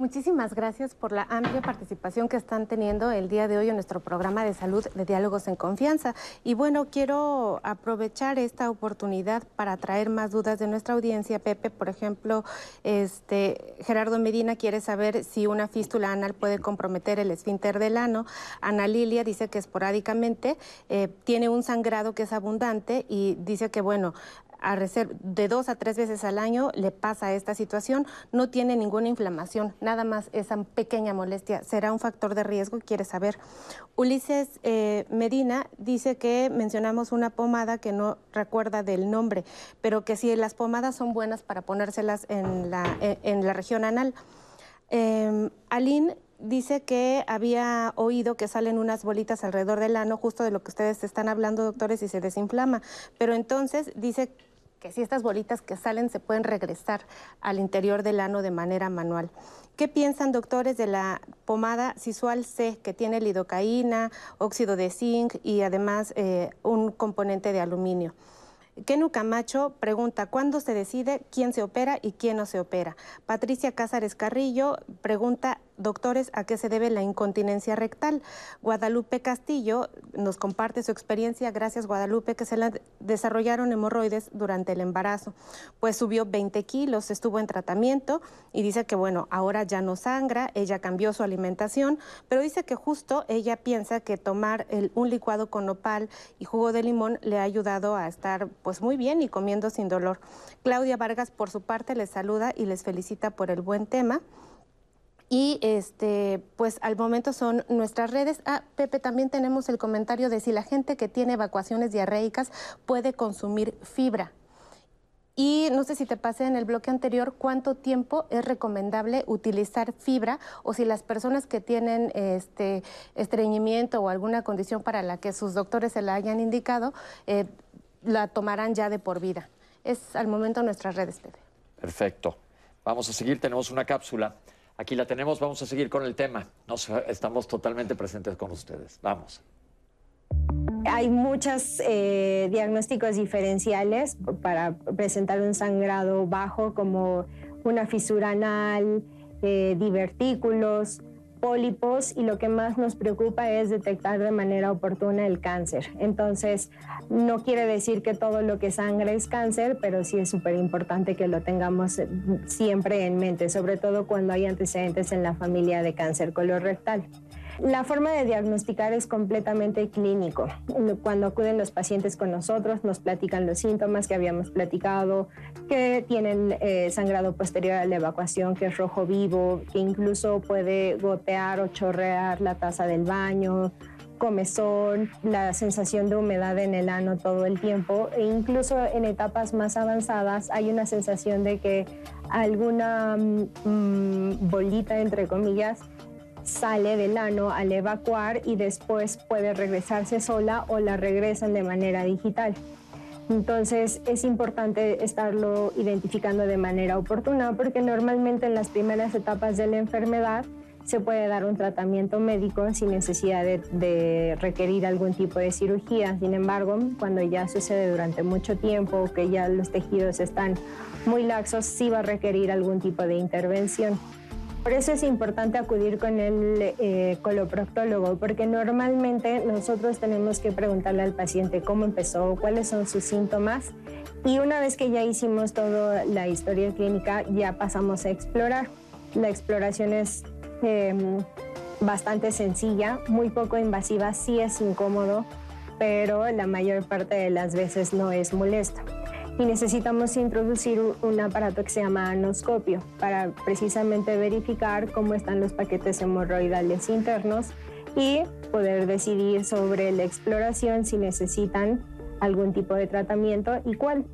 Speaker 3: Muchísimas gracias por la amplia participación que están teniendo el día de hoy en nuestro programa de salud de Diálogos en Confianza. Y bueno, quiero aprovechar esta oportunidad para traer más dudas de nuestra audiencia. Pepe, por ejemplo, este Gerardo Medina quiere saber si una fístula anal puede comprometer el esfínter del ano. Ana Lilia dice que esporádicamente eh, tiene un sangrado que es abundante y dice que, bueno, a de dos a tres veces al año le pasa esta situación, no tiene ninguna inflamación, nada más esa pequeña molestia. ¿Será un factor de riesgo? Quiere saber. Ulises eh, Medina dice que mencionamos una pomada que no recuerda del nombre, pero que si las pomadas son buenas para ponérselas en la, en- en la región anal. Eh, Aline dice que había oído que salen unas bolitas alrededor del ano, justo de lo que ustedes están hablando, doctores, y se desinflama. Pero entonces dice que si estas bolitas que salen se pueden regresar al interior del ano de manera manual. ¿Qué piensan, doctores, de la pomada Sisual C, que tiene lidocaína, óxido de zinc y además eh, un componente de aluminio? Kenu Camacho pregunta, ¿cuándo se decide quién se opera y quién no se opera? Patricia Cázares Carrillo pregunta, doctores, ¿a qué se debe la incontinencia rectal? Guadalupe Castillo nos comparte su experiencia, gracias Guadalupe, que se la desarrollaron hemorroides durante el embarazo. Pues subió 20 kilos, estuvo en tratamiento y dice que bueno, ahora ya no sangra, ella cambió su alimentación, pero dice que justo ella piensa que tomar un licuado con nopal y jugo de limón le ha ayudado a estar pues muy bien y comiendo sin dolor. Claudia Vargas por su parte les saluda y les felicita por el buen tema. Y este, pues al momento son nuestras redes. Ah, Pepe, también tenemos el comentario de si la gente que tiene evacuaciones diarreicas puede consumir fibra. Y no sé si te pasé en el bloque anterior cuánto tiempo es recomendable utilizar fibra o si las personas que tienen este estreñimiento o alguna condición para la que sus doctores se la hayan indicado, eh, la tomarán ya de por vida. Es al momento nuestras redes, Pepe.
Speaker 2: Perfecto. Vamos a seguir, tenemos una cápsula. Aquí la tenemos, vamos a seguir con el tema. Nos, estamos totalmente presentes con ustedes. Vamos.
Speaker 8: Hay muchos eh, diagnósticos diferenciales para presentar un sangrado bajo, como una fisura anal, eh, divertículos, pólipos, y lo que más nos preocupa es detectar de manera oportuna el cáncer. Entonces, no quiere decir que todo lo que sangra es cáncer, pero sí es súper importante que lo tengamos eh, siempre en mente, sobre todo cuando hay antecedentes en la familia de cáncer colorectal. La forma de diagnosticar es completamente clínico. Cuando acuden los pacientes con nosotros, nos platican los síntomas que habíamos platicado, que tienen eh, sangrado posterior a la evacuación, que es rojo vivo, que incluso puede gotear o chorrear la taza del baño, comezón, la sensación de humedad en el ano todo el tiempo e incluso en etapas más avanzadas hay una sensación de que alguna mm, bolita, entre comillas, sale del ano al evacuar y después puede regresarse sola o la regresan de manera digital. Entonces es importante estarlo identificando de manera oportuna porque normalmente en las primeras etapas de la enfermedad se puede dar un tratamiento médico sin necesidad de, requerir algún tipo de cirugía. Sin embargo, cuando ya sucede durante mucho tiempo, que ya los tejidos están muy laxos, sí va a requerir algún tipo de intervención. Por eso es importante acudir con el eh, coloproctólogo, porque normalmente nosotros tenemos que preguntarle al paciente cómo empezó, cuáles son sus síntomas, y una vez que ya hicimos toda la historia clínica, ya pasamos a explorar. La exploración es em, bastante sencilla, muy poco invasiva, sí es incómodo, pero la mayor parte de las veces no es molesto y necesitamos introducir un aparato que se llama anoscopio para precisamente verificar cómo están los paquetes hemorroidales internos y poder decidir sobre la exploración si necesitan algún tipo de tratamiento y cuál.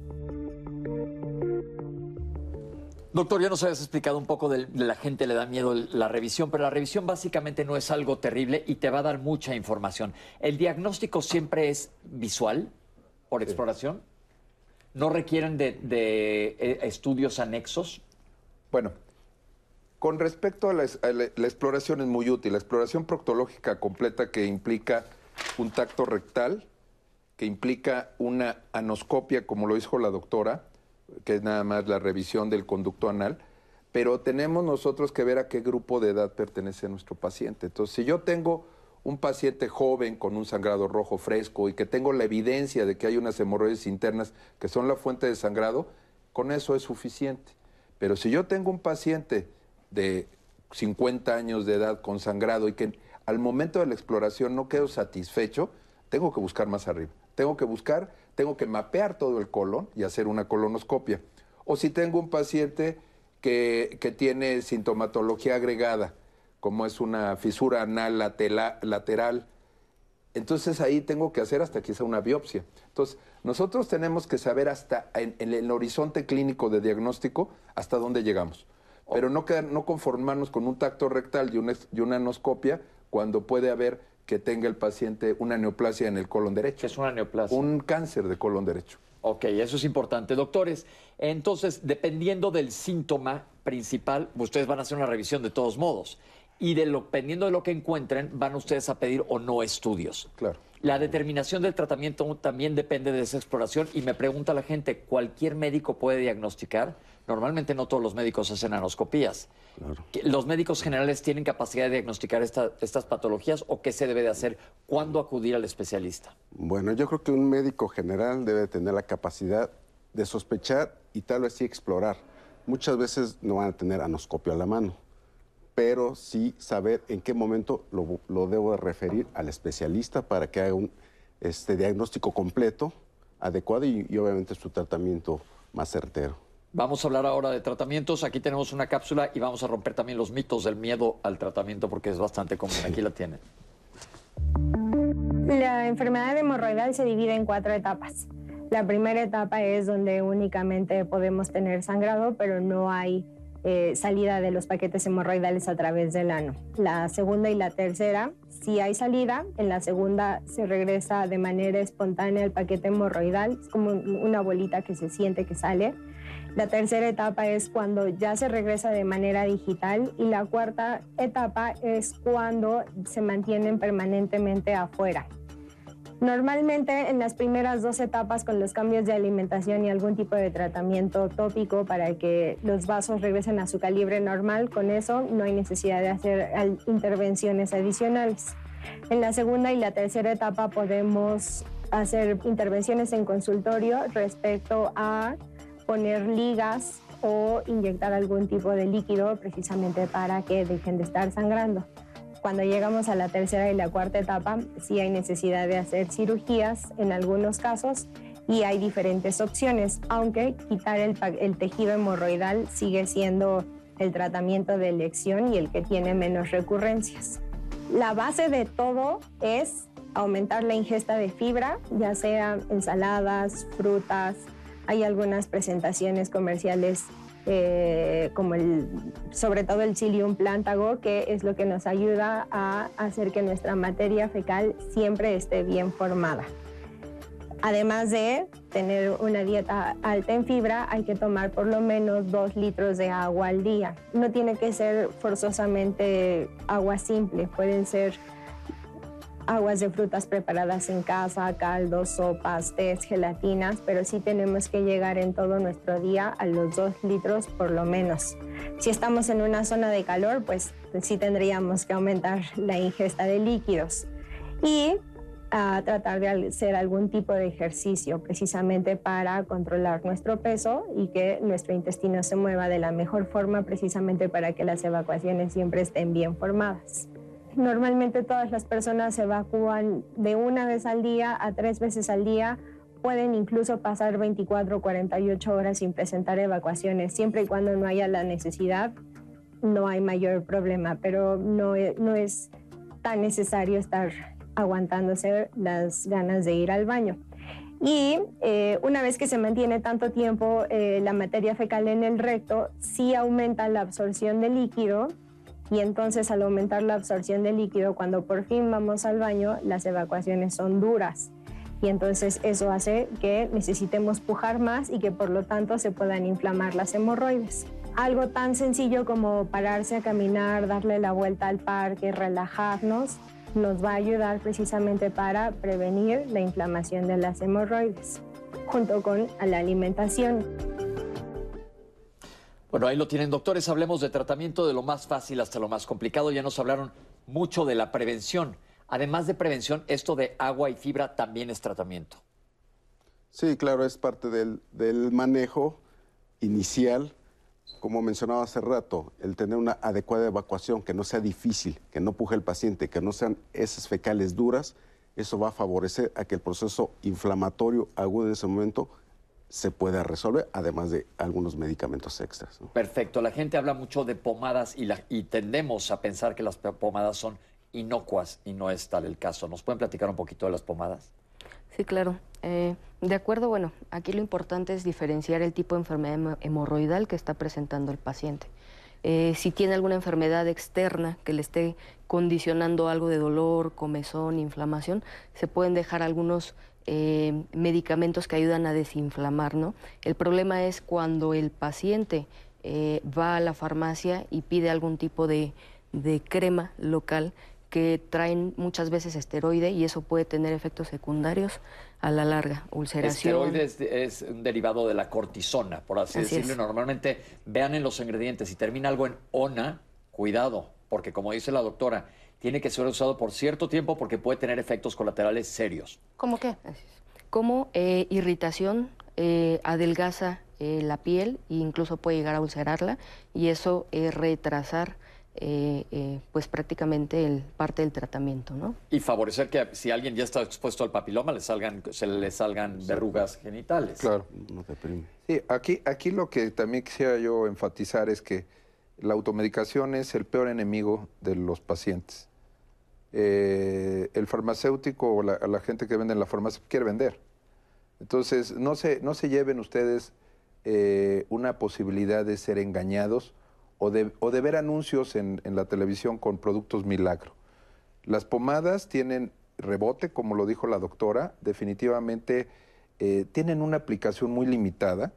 Speaker 2: Doctor, ya nos habías explicado un poco de, la gente le da miedo la revisión, pero la revisión básicamente no es algo terrible y te va a dar mucha información. ¿El diagnóstico siempre es visual por exploración? ¿No requieren de, eh, estudios anexos?
Speaker 6: Bueno, con respecto a la, exploración es muy útil. La exploración proctológica completa que implica un tacto rectal, que implica una anoscopia, como lo dijo la doctora, que es nada más la revisión del conducto anal, pero tenemos nosotros que ver a qué grupo de edad pertenece nuestro paciente. Entonces, si yo tengo un paciente joven con un sangrado rojo fresco y que tengo la evidencia de que hay unas hemorroides internas que son la fuente de sangrado, con eso es suficiente. Pero si yo tengo un paciente de 50 años de edad con sangrado y que al momento de la exploración no quedo satisfecho, tengo que buscar más arriba. Tengo que buscar, tengo que mapear todo el colon y hacer una colonoscopia. O si tengo un paciente que, que tiene sintomatología agregada, como es una fisura anal lateral. Entonces ahí tengo que hacer hasta quizá una biopsia. Entonces, nosotros tenemos que saber hasta en, el horizonte clínico de diagnóstico hasta dónde llegamos. Pero no, no conformarnos con un tacto rectal y una, y una anoscopia cuando puede haber que tenga el paciente una neoplasia en el colon derecho.
Speaker 2: ¿Qué es una neoplasia?
Speaker 6: Un cáncer de colon derecho.
Speaker 2: Ok, eso es importante. Doctores, entonces, dependiendo del síntoma principal, ustedes van a hacer una revisión de todos modos y de lo, dependiendo de lo que encuentren, van ustedes a pedir o no estudios.
Speaker 6: Claro.
Speaker 2: La determinación del tratamiento también depende de esa exploración y me pregunta la gente, ¿cualquier médico puede diagnosticar? Normalmente no todos los médicos hacen anoscopías. Claro. ¿Los médicos generales tienen capacidad de diagnosticar estas patologías o qué se debe de hacer? ¿Cuándo acudir al especialista?
Speaker 5: Bueno, yo creo que un médico general debe tener la capacidad de sospechar y tal vez sí explorar. Muchas veces no van a tener anoscopio a la mano pero sí saber en qué momento lo, debo referir al especialista para que haga un este, diagnóstico completo, adecuado y, obviamente su tratamiento más certero.
Speaker 2: Vamos a hablar ahora de tratamientos. Aquí tenemos una cápsula y vamos a romper también los mitos del miedo al tratamiento porque es bastante común. Aquí la tienen.
Speaker 8: La enfermedad hemorroidal se divide en cuatro etapas. La primera etapa es donde únicamente podemos tener sangrado, pero no hay eh, salida de los paquetes hemorroidales a través del ano. La segunda y la tercera, si hay salida, en la segunda se regresa de manera espontánea el paquete hemorroidal, es como una bolita que se siente que sale. La tercera etapa es cuando ya se regresa de manera digital y la cuarta etapa es cuando se mantienen permanentemente afuera. Normalmente en las primeras dos etapas con los cambios de alimentación y algún tipo de tratamiento tópico para que los vasos regresen a su calibre normal, con eso no hay necesidad de hacer intervenciones adicionales. En la segunda y la tercera etapa podemos hacer intervenciones en consultorio respecto a poner ligas o inyectar algún tipo de líquido precisamente para que dejen de estar sangrando. Cuando llegamos a la tercera y la cuarta etapa, sí hay necesidad de hacer cirugías en algunos casos y hay diferentes opciones, aunque quitar el, tejido hemorroidal sigue siendo el tratamiento de elección y el que tiene menos recurrencias. La base de todo es aumentar la ingesta de fibra, ya sea ensaladas, frutas. Hay algunas presentaciones comerciales eh, como el, sobre todo el psyllium plántago, que es lo que nos ayuda a hacer que nuestra materia fecal siempre esté bien formada. Además de tener una dieta alta en fibra, hay que tomar por lo menos dos litros de agua al día. No tiene que ser forzosamente agua simple, pueden ser aguas de frutas preparadas en casa, caldos, sopas, tés, gelatinas, pero sí tenemos que llegar en todo nuestro día a los dos litros por lo menos. Si estamos en una zona de calor, pues sí tendríamos que aumentar la ingesta de líquidos. Y a tratar de hacer algún tipo de ejercicio precisamente para controlar nuestro peso y que nuestro intestino se mueva de la mejor forma precisamente para que las evacuaciones siempre estén bien formadas. Normalmente todas las personas evacúan de una vez al día a tres veces al día. Pueden incluso pasar 24 o 48 horas sin presentar evacuaciones, siempre y cuando no haya la necesidad, no hay mayor problema, pero no, e, es tan necesario estar aguantándose las ganas de ir al baño. Y eh, una vez que se mantiene tanto tiempo eh, la materia fecal en el recto, sí aumenta la absorción de líquido y entonces al aumentar la absorción de líquido, cuando por fin vamos al baño, las evacuaciones son duras. Y entonces eso hace que necesitemos pujar más y que por lo tanto se puedan inflamar las hemorroides. Algo tan sencillo como pararse a caminar, darle la vuelta al parque, relajarnos, nos va a ayudar precisamente para prevenir la inflamación de las hemorroides, junto con la alimentación.
Speaker 2: Bueno, ahí lo tienen, doctores. Hablemos de tratamiento de lo más fácil hasta lo más complicado. Ya nos hablaron mucho de la prevención. Además de prevención, esto de agua y fibra también es tratamiento.
Speaker 5: Sí, claro, es parte del, del manejo inicial como mencionaba hace rato, el tener una adecuada evacuación, que no sea difícil, que no puje el paciente, que no sean esas fecales duras, eso va a favorecer a que el proceso inflamatorio agudo en ese momento se pueda resolver, además de algunos medicamentos extras.
Speaker 2: Perfecto. La gente habla mucho de pomadas y, y tendemos a pensar que las pomadas son inocuas y no es tal el caso. ¿Nos pueden platicar un poquito de las pomadas?
Speaker 7: Sí, claro. Eh, de acuerdo, bueno, aquí lo importante es diferenciar el tipo de enfermedad hemorroidal que está presentando el paciente. Eh, si tiene alguna enfermedad externa que le esté condicionando algo de dolor, comezón, inflamación, se pueden dejar algunos eh, medicamentos que ayudan a desinflamar, ¿no? El problema es cuando el paciente va a la farmacia y pide algún tipo de crema local que traen muchas veces esteroide y eso puede tener efectos secundarios a la larga, ulceración.
Speaker 2: Esteroide es, un derivado de la cortisona, por así, decirlo. Normalmente vean en los ingredientes, si termina algo en ONA, cuidado, porque como dice la doctora, tiene que ser usado por cierto tiempo porque puede tener efectos colaterales serios.
Speaker 7: ¿Cómo qué? Como eh, irritación, eh, adelgaza eh, la piel e incluso puede llegar a ulcerarla y eso es retrasar eh, eh, pues prácticamente el, parte del tratamiento, ¿no?
Speaker 2: Y favorecer que si alguien ya está expuesto al papiloma le salgan, se le salgan verrugas genitales.
Speaker 6: Claro. No Sí, aquí, aquí lo que también quisiera yo enfatizar es que la automedicación es el peor enemigo de los pacientes. Eh, el farmacéutico o la, gente que vende en la farmacia quiere vender. Entonces, no se, no se lleven ustedes una posibilidad de ser engañados o de, ver anuncios en, la televisión con productos milagro. Las pomadas tienen rebote, como lo dijo la doctora, definitivamente eh, tienen una aplicación muy limitada.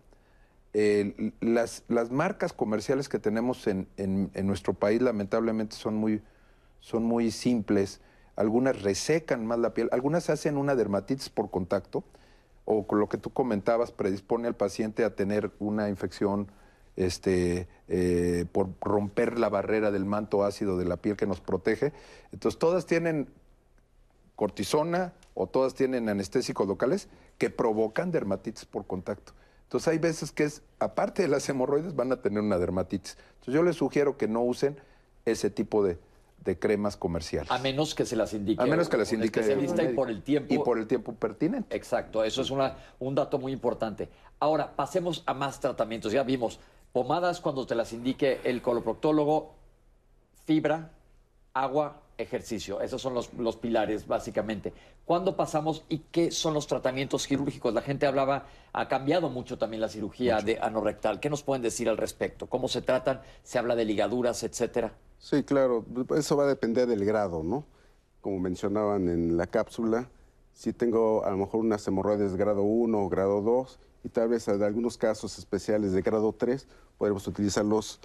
Speaker 6: las, marcas comerciales que tenemos en, nuestro país lamentablemente son muy, son muy simples. Algunas resecan más la piel, algunas hacen una dermatitis por contacto, o con lo que tú comentabas, predispone al paciente a tener una infección este, eh, por romper la barrera del manto ácido de la piel que nos protege. Entonces, todas tienen cortisona o todas tienen anestésicos locales que provocan dermatitis por contacto. Entonces, hay veces que es, aparte de las hemorroides, van a tener una dermatitis. Entonces, yo les sugiero que no usen ese tipo de, cremas comerciales.
Speaker 2: A menos que se las indique.
Speaker 6: A menos que las indique.
Speaker 2: especialista y por el tiempo.
Speaker 6: Y por el tiempo pertinente.
Speaker 2: Exacto, eso es una, un dato muy importante. Ahora, pasemos a más tratamientos. Ya vimos Pomadas cuando te las indique el coloproctólogo, fibra, agua, ejercicio. Esos son los, pilares, básicamente. ¿Cuándo pasamos y qué son los tratamientos quirúrgicos? La gente hablaba, ha cambiado mucho también la cirugía de anorrectal. ¿Qué nos pueden decir al respecto? ¿Cómo se tratan? ¿Se habla de ligaduras, etcétera?
Speaker 5: Sí, claro. Eso va a depender del grado, ¿no? Como mencionaban en la cápsula, si tengo a lo mejor unas hemorroides grado 1 o grado 2, y tal vez en algunos casos especiales de grado 3 podemos utilizar los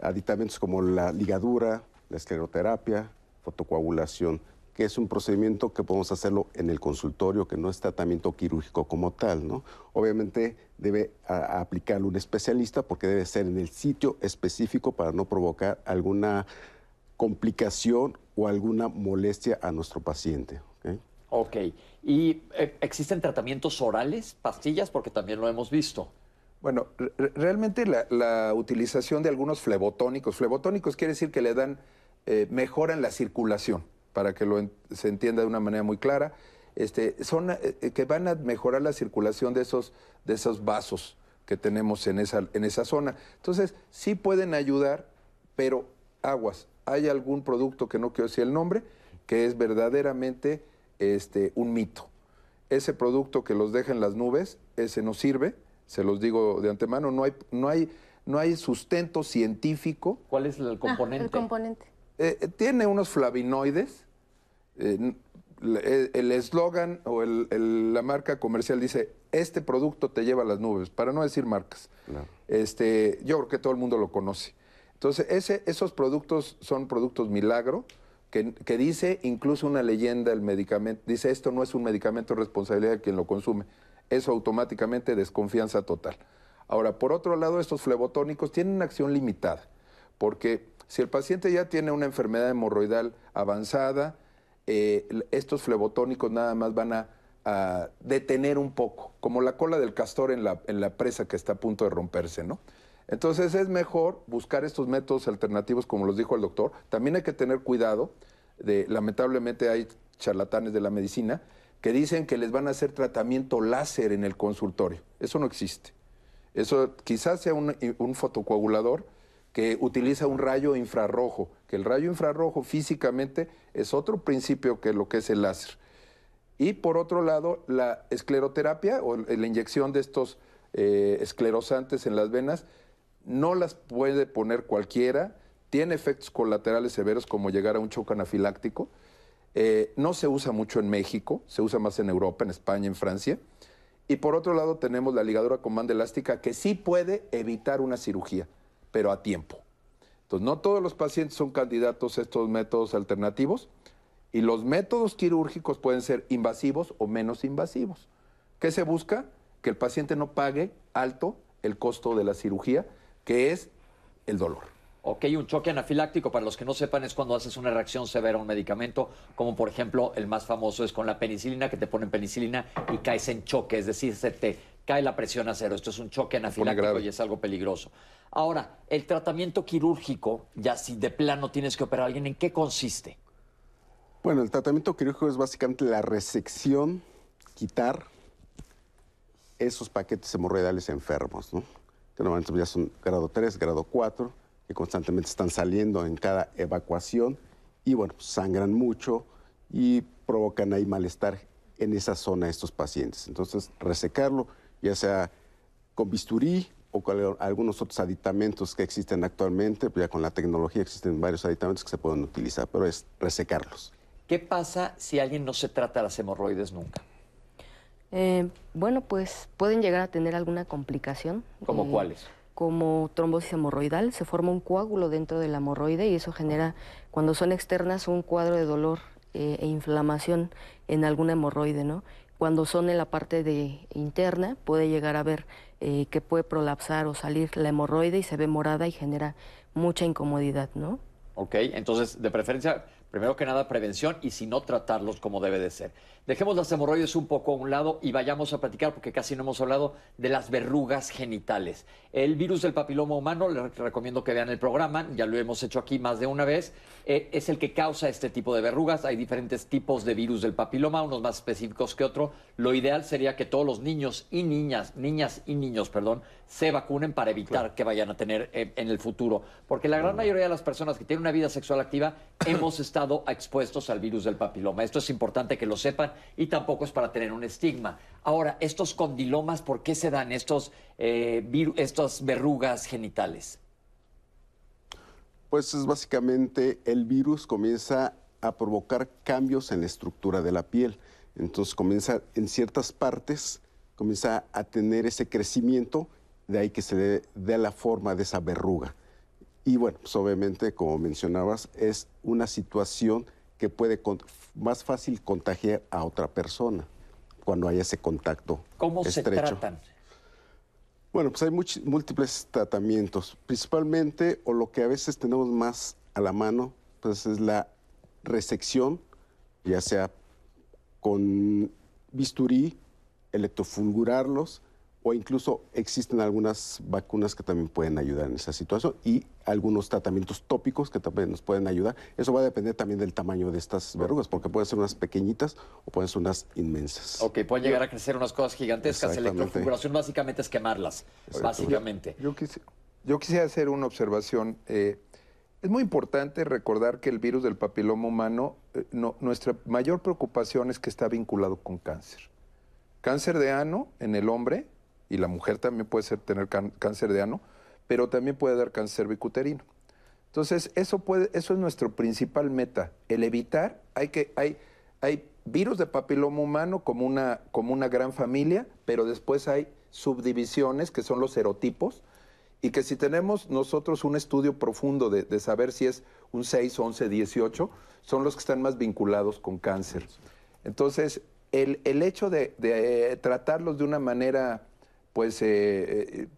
Speaker 5: aditamentos como la ligadura, la escleroterapia, fotocoagulación, que es un procedimiento que podemos hacerlo en el consultorio, que no es tratamiento quirúrgico como tal, ¿no? Obviamente debe aplicarlo un especialista porque debe ser en el sitio específico para no provocar alguna complicación o alguna molestia a nuestro paciente.
Speaker 2: Ok. ¿Y eh, existen tratamientos orales, pastillas? Porque también lo hemos visto.
Speaker 6: Bueno, realmente la, utilización de algunos flebotónicos, flebotónicos quiere decir que le dan, eh, mejoran la circulación, para que lo se entienda de una manera muy clara, este, son eh, que van a mejorar la circulación de esos, de esos vasos que tenemos en esa, en esa zona. Entonces, sí pueden ayudar, pero aguas, hay algún producto que no quiero decir el nombre, que es verdaderamente este, un mito. Ese producto que los deja en las nubes, ese no sirve, se los digo de antemano, no hay, no hay, no hay sustento científico.
Speaker 2: ¿Cuál es el componente?
Speaker 3: el componente.
Speaker 6: Eh, tiene unos flavinoides. Eh, el eslogan o la marca comercial dice, este producto te lleva a las nubes, para no decir marcas. Este, yo creo que todo el mundo lo conoce. Entonces, ese, esos productos son productos milagro, que, dice incluso una leyenda, el medicamento, dice esto no es un medicamento responsabilidad de quien lo consume. Eso automáticamente desconfianza total. Ahora, por otro lado, estos flebotónicos tienen una acción limitada, porque si el paciente ya tiene una enfermedad hemorroidal avanzada, eh, estos flebotónicos nada más van a, detener un poco, como la cola del castor en la, en la presa que está a punto de romperse, ¿no? Entonces es mejor buscar estos métodos alternativos, como los dijo el doctor. También hay que tener cuidado, de, lamentablemente hay charlatanes de la medicina que dicen que les van a hacer tratamiento láser en el consultorio. Eso no existe. Eso quizás sea un, un fotocoagulador que utiliza un rayo infrarrojo, que el rayo infrarrojo físicamente es otro principio que lo que es el láser. Y por otro lado, la escleroterapia o la inyección de estos eh, esclerosantes en las venas no las puede poner cualquiera, tiene efectos colaterales severos como llegar a un choque anafiláctico. Eh, no se usa mucho en México, se usa más en Europa, en España, en Francia. Y por otro lado tenemos la ligadura con banda elástica que sí puede evitar una cirugía, pero a tiempo. Entonces, no todos los pacientes son candidatos a estos métodos alternativos y los métodos quirúrgicos pueden ser invasivos o menos invasivos. ¿Qué se busca? Que el paciente no pague alto el costo de la cirugía que es el dolor.
Speaker 2: Ok, un choque anafiláctico, para los que no sepan, es cuando haces una reacción severa a un medicamento, como por ejemplo el más famoso es con la penicilina, que te ponen penicilina y caes en choque, es decir, se te cae la presión a cero. Esto es un choque anafiláctico y es algo peligroso. Ahora, el tratamiento quirúrgico, ya si de plano tienes que operar a alguien, ¿en qué consiste?
Speaker 5: Bueno, el tratamiento quirúrgico es básicamente la resección, quitar esos paquetes hemorroidales enfermos, ¿no? que normalmente ya son grado 3, grado 4, que constantemente están saliendo en cada evacuación y bueno, pues, sangran mucho y provocan ahí malestar en esa zona estos pacientes. Entonces, resecarlo, ya sea con bisturí o con algunos otros aditamentos que existen actualmente, pues ya con la tecnología existen varios aditamentos que se pueden utilizar, pero es resecarlos.
Speaker 2: ¿Qué pasa si alguien no se trata las hemorroides nunca?
Speaker 7: Eh, bueno, pues pueden llegar a tener alguna complicación.
Speaker 2: ¿Como eh, cuáles?
Speaker 7: Como trombosis hemorroidal, se forma un coágulo dentro de la hemorroide y eso genera, cuando son externas, un cuadro de dolor eh, e inflamación en alguna hemorroide, ¿no? Cuando son en la parte de interna, puede llegar a ver que puede prolapsar o salir la hemorroide y se ve morada y genera mucha incomodidad, ¿no?
Speaker 2: Ok, entonces, de preferencia, primero que nada, prevención y si no, tratarlos como debe de ser. Dejemos las hemorroides un poco a un lado y vayamos a platicar, porque casi no hemos hablado, de las verrugas genitales. El virus del papiloma humano, les recomiendo que vean el programa, ya lo hemos hecho aquí más de una vez, eh, es el que causa este tipo de verrugas. Hay diferentes tipos de virus del papiloma, unos más específicos que otros. Lo ideal sería que todos los niños y niñas, niñas y niños, perdón, se vacunen para evitar que vayan a tener eh, en el futuro. Porque la gran mayoría de las personas que tienen una vida sexual activa hemos estado expuestos al virus del papiloma. Esto es importante que lo sepan y tampoco es para tener un estigma. Ahora, estos condilomas, ¿por qué se dan estos, eh, estas verrugas genitales?
Speaker 5: Pues es básicamente el virus comienza a provocar cambios en la estructura de la piel. Entonces comienza en ciertas partes, comienza a tener ese crecimiento, de ahí que se dé la forma de esa verruga. Y bueno, pues obviamente, como mencionabas, es una situación que puede más fácil contagiar a otra persona cuando hay ese contacto
Speaker 2: ¿Cómo
Speaker 5: estrecho.
Speaker 2: se tratan?
Speaker 5: Bueno, pues hay múltiples tratamientos, principalmente, o lo que a veces tenemos más a la mano, pues es la resección, ya sea con bisturí, electrofulgurarlos, o incluso existen algunas vacunas que también pueden ayudar en esa situación y algunos tratamientos tópicos que también nos pueden ayudar. Eso va a depender también del tamaño de estas verrugas, porque pueden ser unas pequeñitas o pueden ser unas inmensas.
Speaker 2: Ok, pueden llegar a crecer unas cosas gigantescas. Electrofiguración básicamente es quemarlas, básicamente.
Speaker 6: Yo, yo, quisiera hacer una observación. Eh, es muy importante recordar que el virus del papiloma humano, eh, nuestra mayor preocupación es que está vinculado con cáncer. Cáncer de ano en el hombre, y la mujer también puede ser, tener cáncer de ano, pero también puede dar cáncer bicuterino. Entonces, eso, puede, eso es nuestro principal meta, el evitar, hay, que, hay, hay virus de papiloma humano como una, como una gran familia, pero después hay subdivisiones que son los serotipos, y que si tenemos nosotros un estudio profundo de, saber si es un 6, 11, 18, son los que están más vinculados con cáncer. Entonces, el, hecho de, de, tratarlos de una manera pues, eh, eh,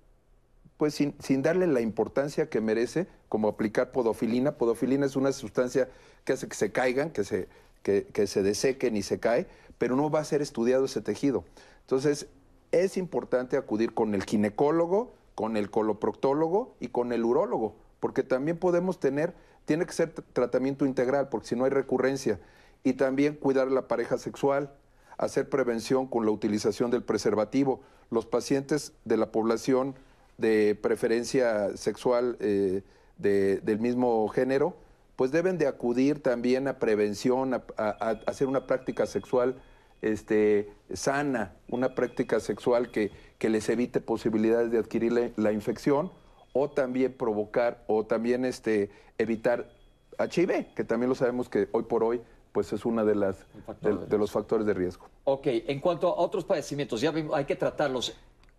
Speaker 6: pues sin, darle la importancia que merece, como aplicar podofilina. Podofilina es una sustancia que hace que se caigan, que se, que, se desequen y se cae, pero no va a ser estudiado ese tejido. Entonces, es importante acudir con el ginecólogo, con el coloproctólogo y con el urólogo, porque también podemos tener, tiene que ser tratamiento integral, porque si no hay recurrencia, y también cuidar la pareja sexual, hacer prevención con la utilización del preservativo. Los pacientes de la población de preferencia sexual eh, del mismo género, pues deben de acudir también a prevención, a, hacer una práctica sexual este, sana, una práctica sexual que, que les evite posibilidades de adquirir la, infección o también provocar o también este, evitar HIV, que también lo sabemos que hoy por hoy pues es una de las de, los factores de riesgo.
Speaker 2: Ok, en cuanto a otros padecimientos, ya hay que tratarlos.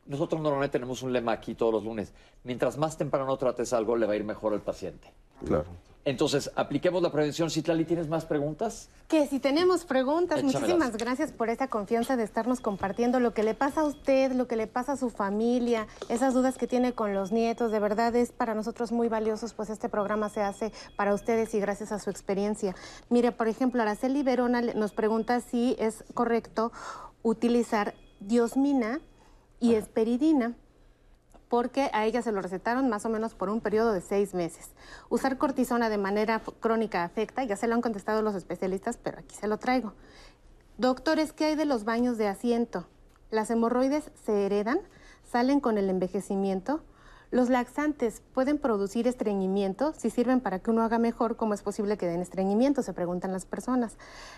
Speaker 2: Nosotros normalmente tenemos un lema aquí todos los lunes. Mientras más temprano trates algo, le va a ir mejor al paciente.
Speaker 5: Claro.
Speaker 2: Entonces, apliquemos la prevención. Citlali, ¿tienes más preguntas?
Speaker 3: Que si tenemos preguntas, muchísimas gracias por esa confianza de estarnos compartiendo lo que le pasa a usted, lo que le pasa a su familia, esas dudas que tiene con los nietos. De verdad es para nosotros muy valiosos, pues este programa se hace para ustedes y gracias a su experiencia. Mire, por ejemplo, Araceli Verona nos pregunta si es correcto utilizar diosmina y esperidina porque a ella se lo recetaron más o menos por un periodo de seis meses. Usar cortisona de manera crónica afecta, ya se lo han contestado los especialistas, pero aquí se lo traigo. Doctores, ¿qué hay de los baños de asiento? ¿Las hemorroides se heredan? ¿Salen con el envejecimiento? ¿Los laxantes pueden producir estreñimiento? Si sirven para que uno haga mejor, ¿cómo es posible que den estreñimiento? Se preguntan las personas.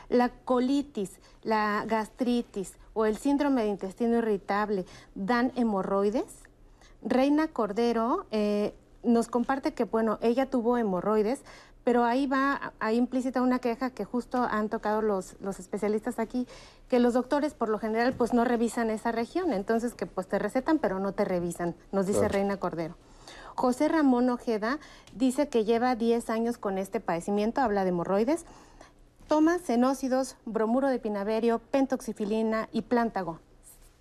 Speaker 3: La colitis, la gastritis o el síndrome de intestino irritable dan hemorroides? Reina Cordero eh, nos comparte que, bueno, ella tuvo hemorroides, pero ahí va, ahí implícita una queja que justo han tocado los, los especialistas aquí, que los doctores por lo general pues no revisan esa región, entonces que pues te recetan pero no te revisan, nos dice Reina Cordero. José Ramón Ojeda dice que lleva 10 años con este padecimiento, habla de hemorroides, toma cenócidos, bromuro de pinaverio, pentoxifilina y plántago.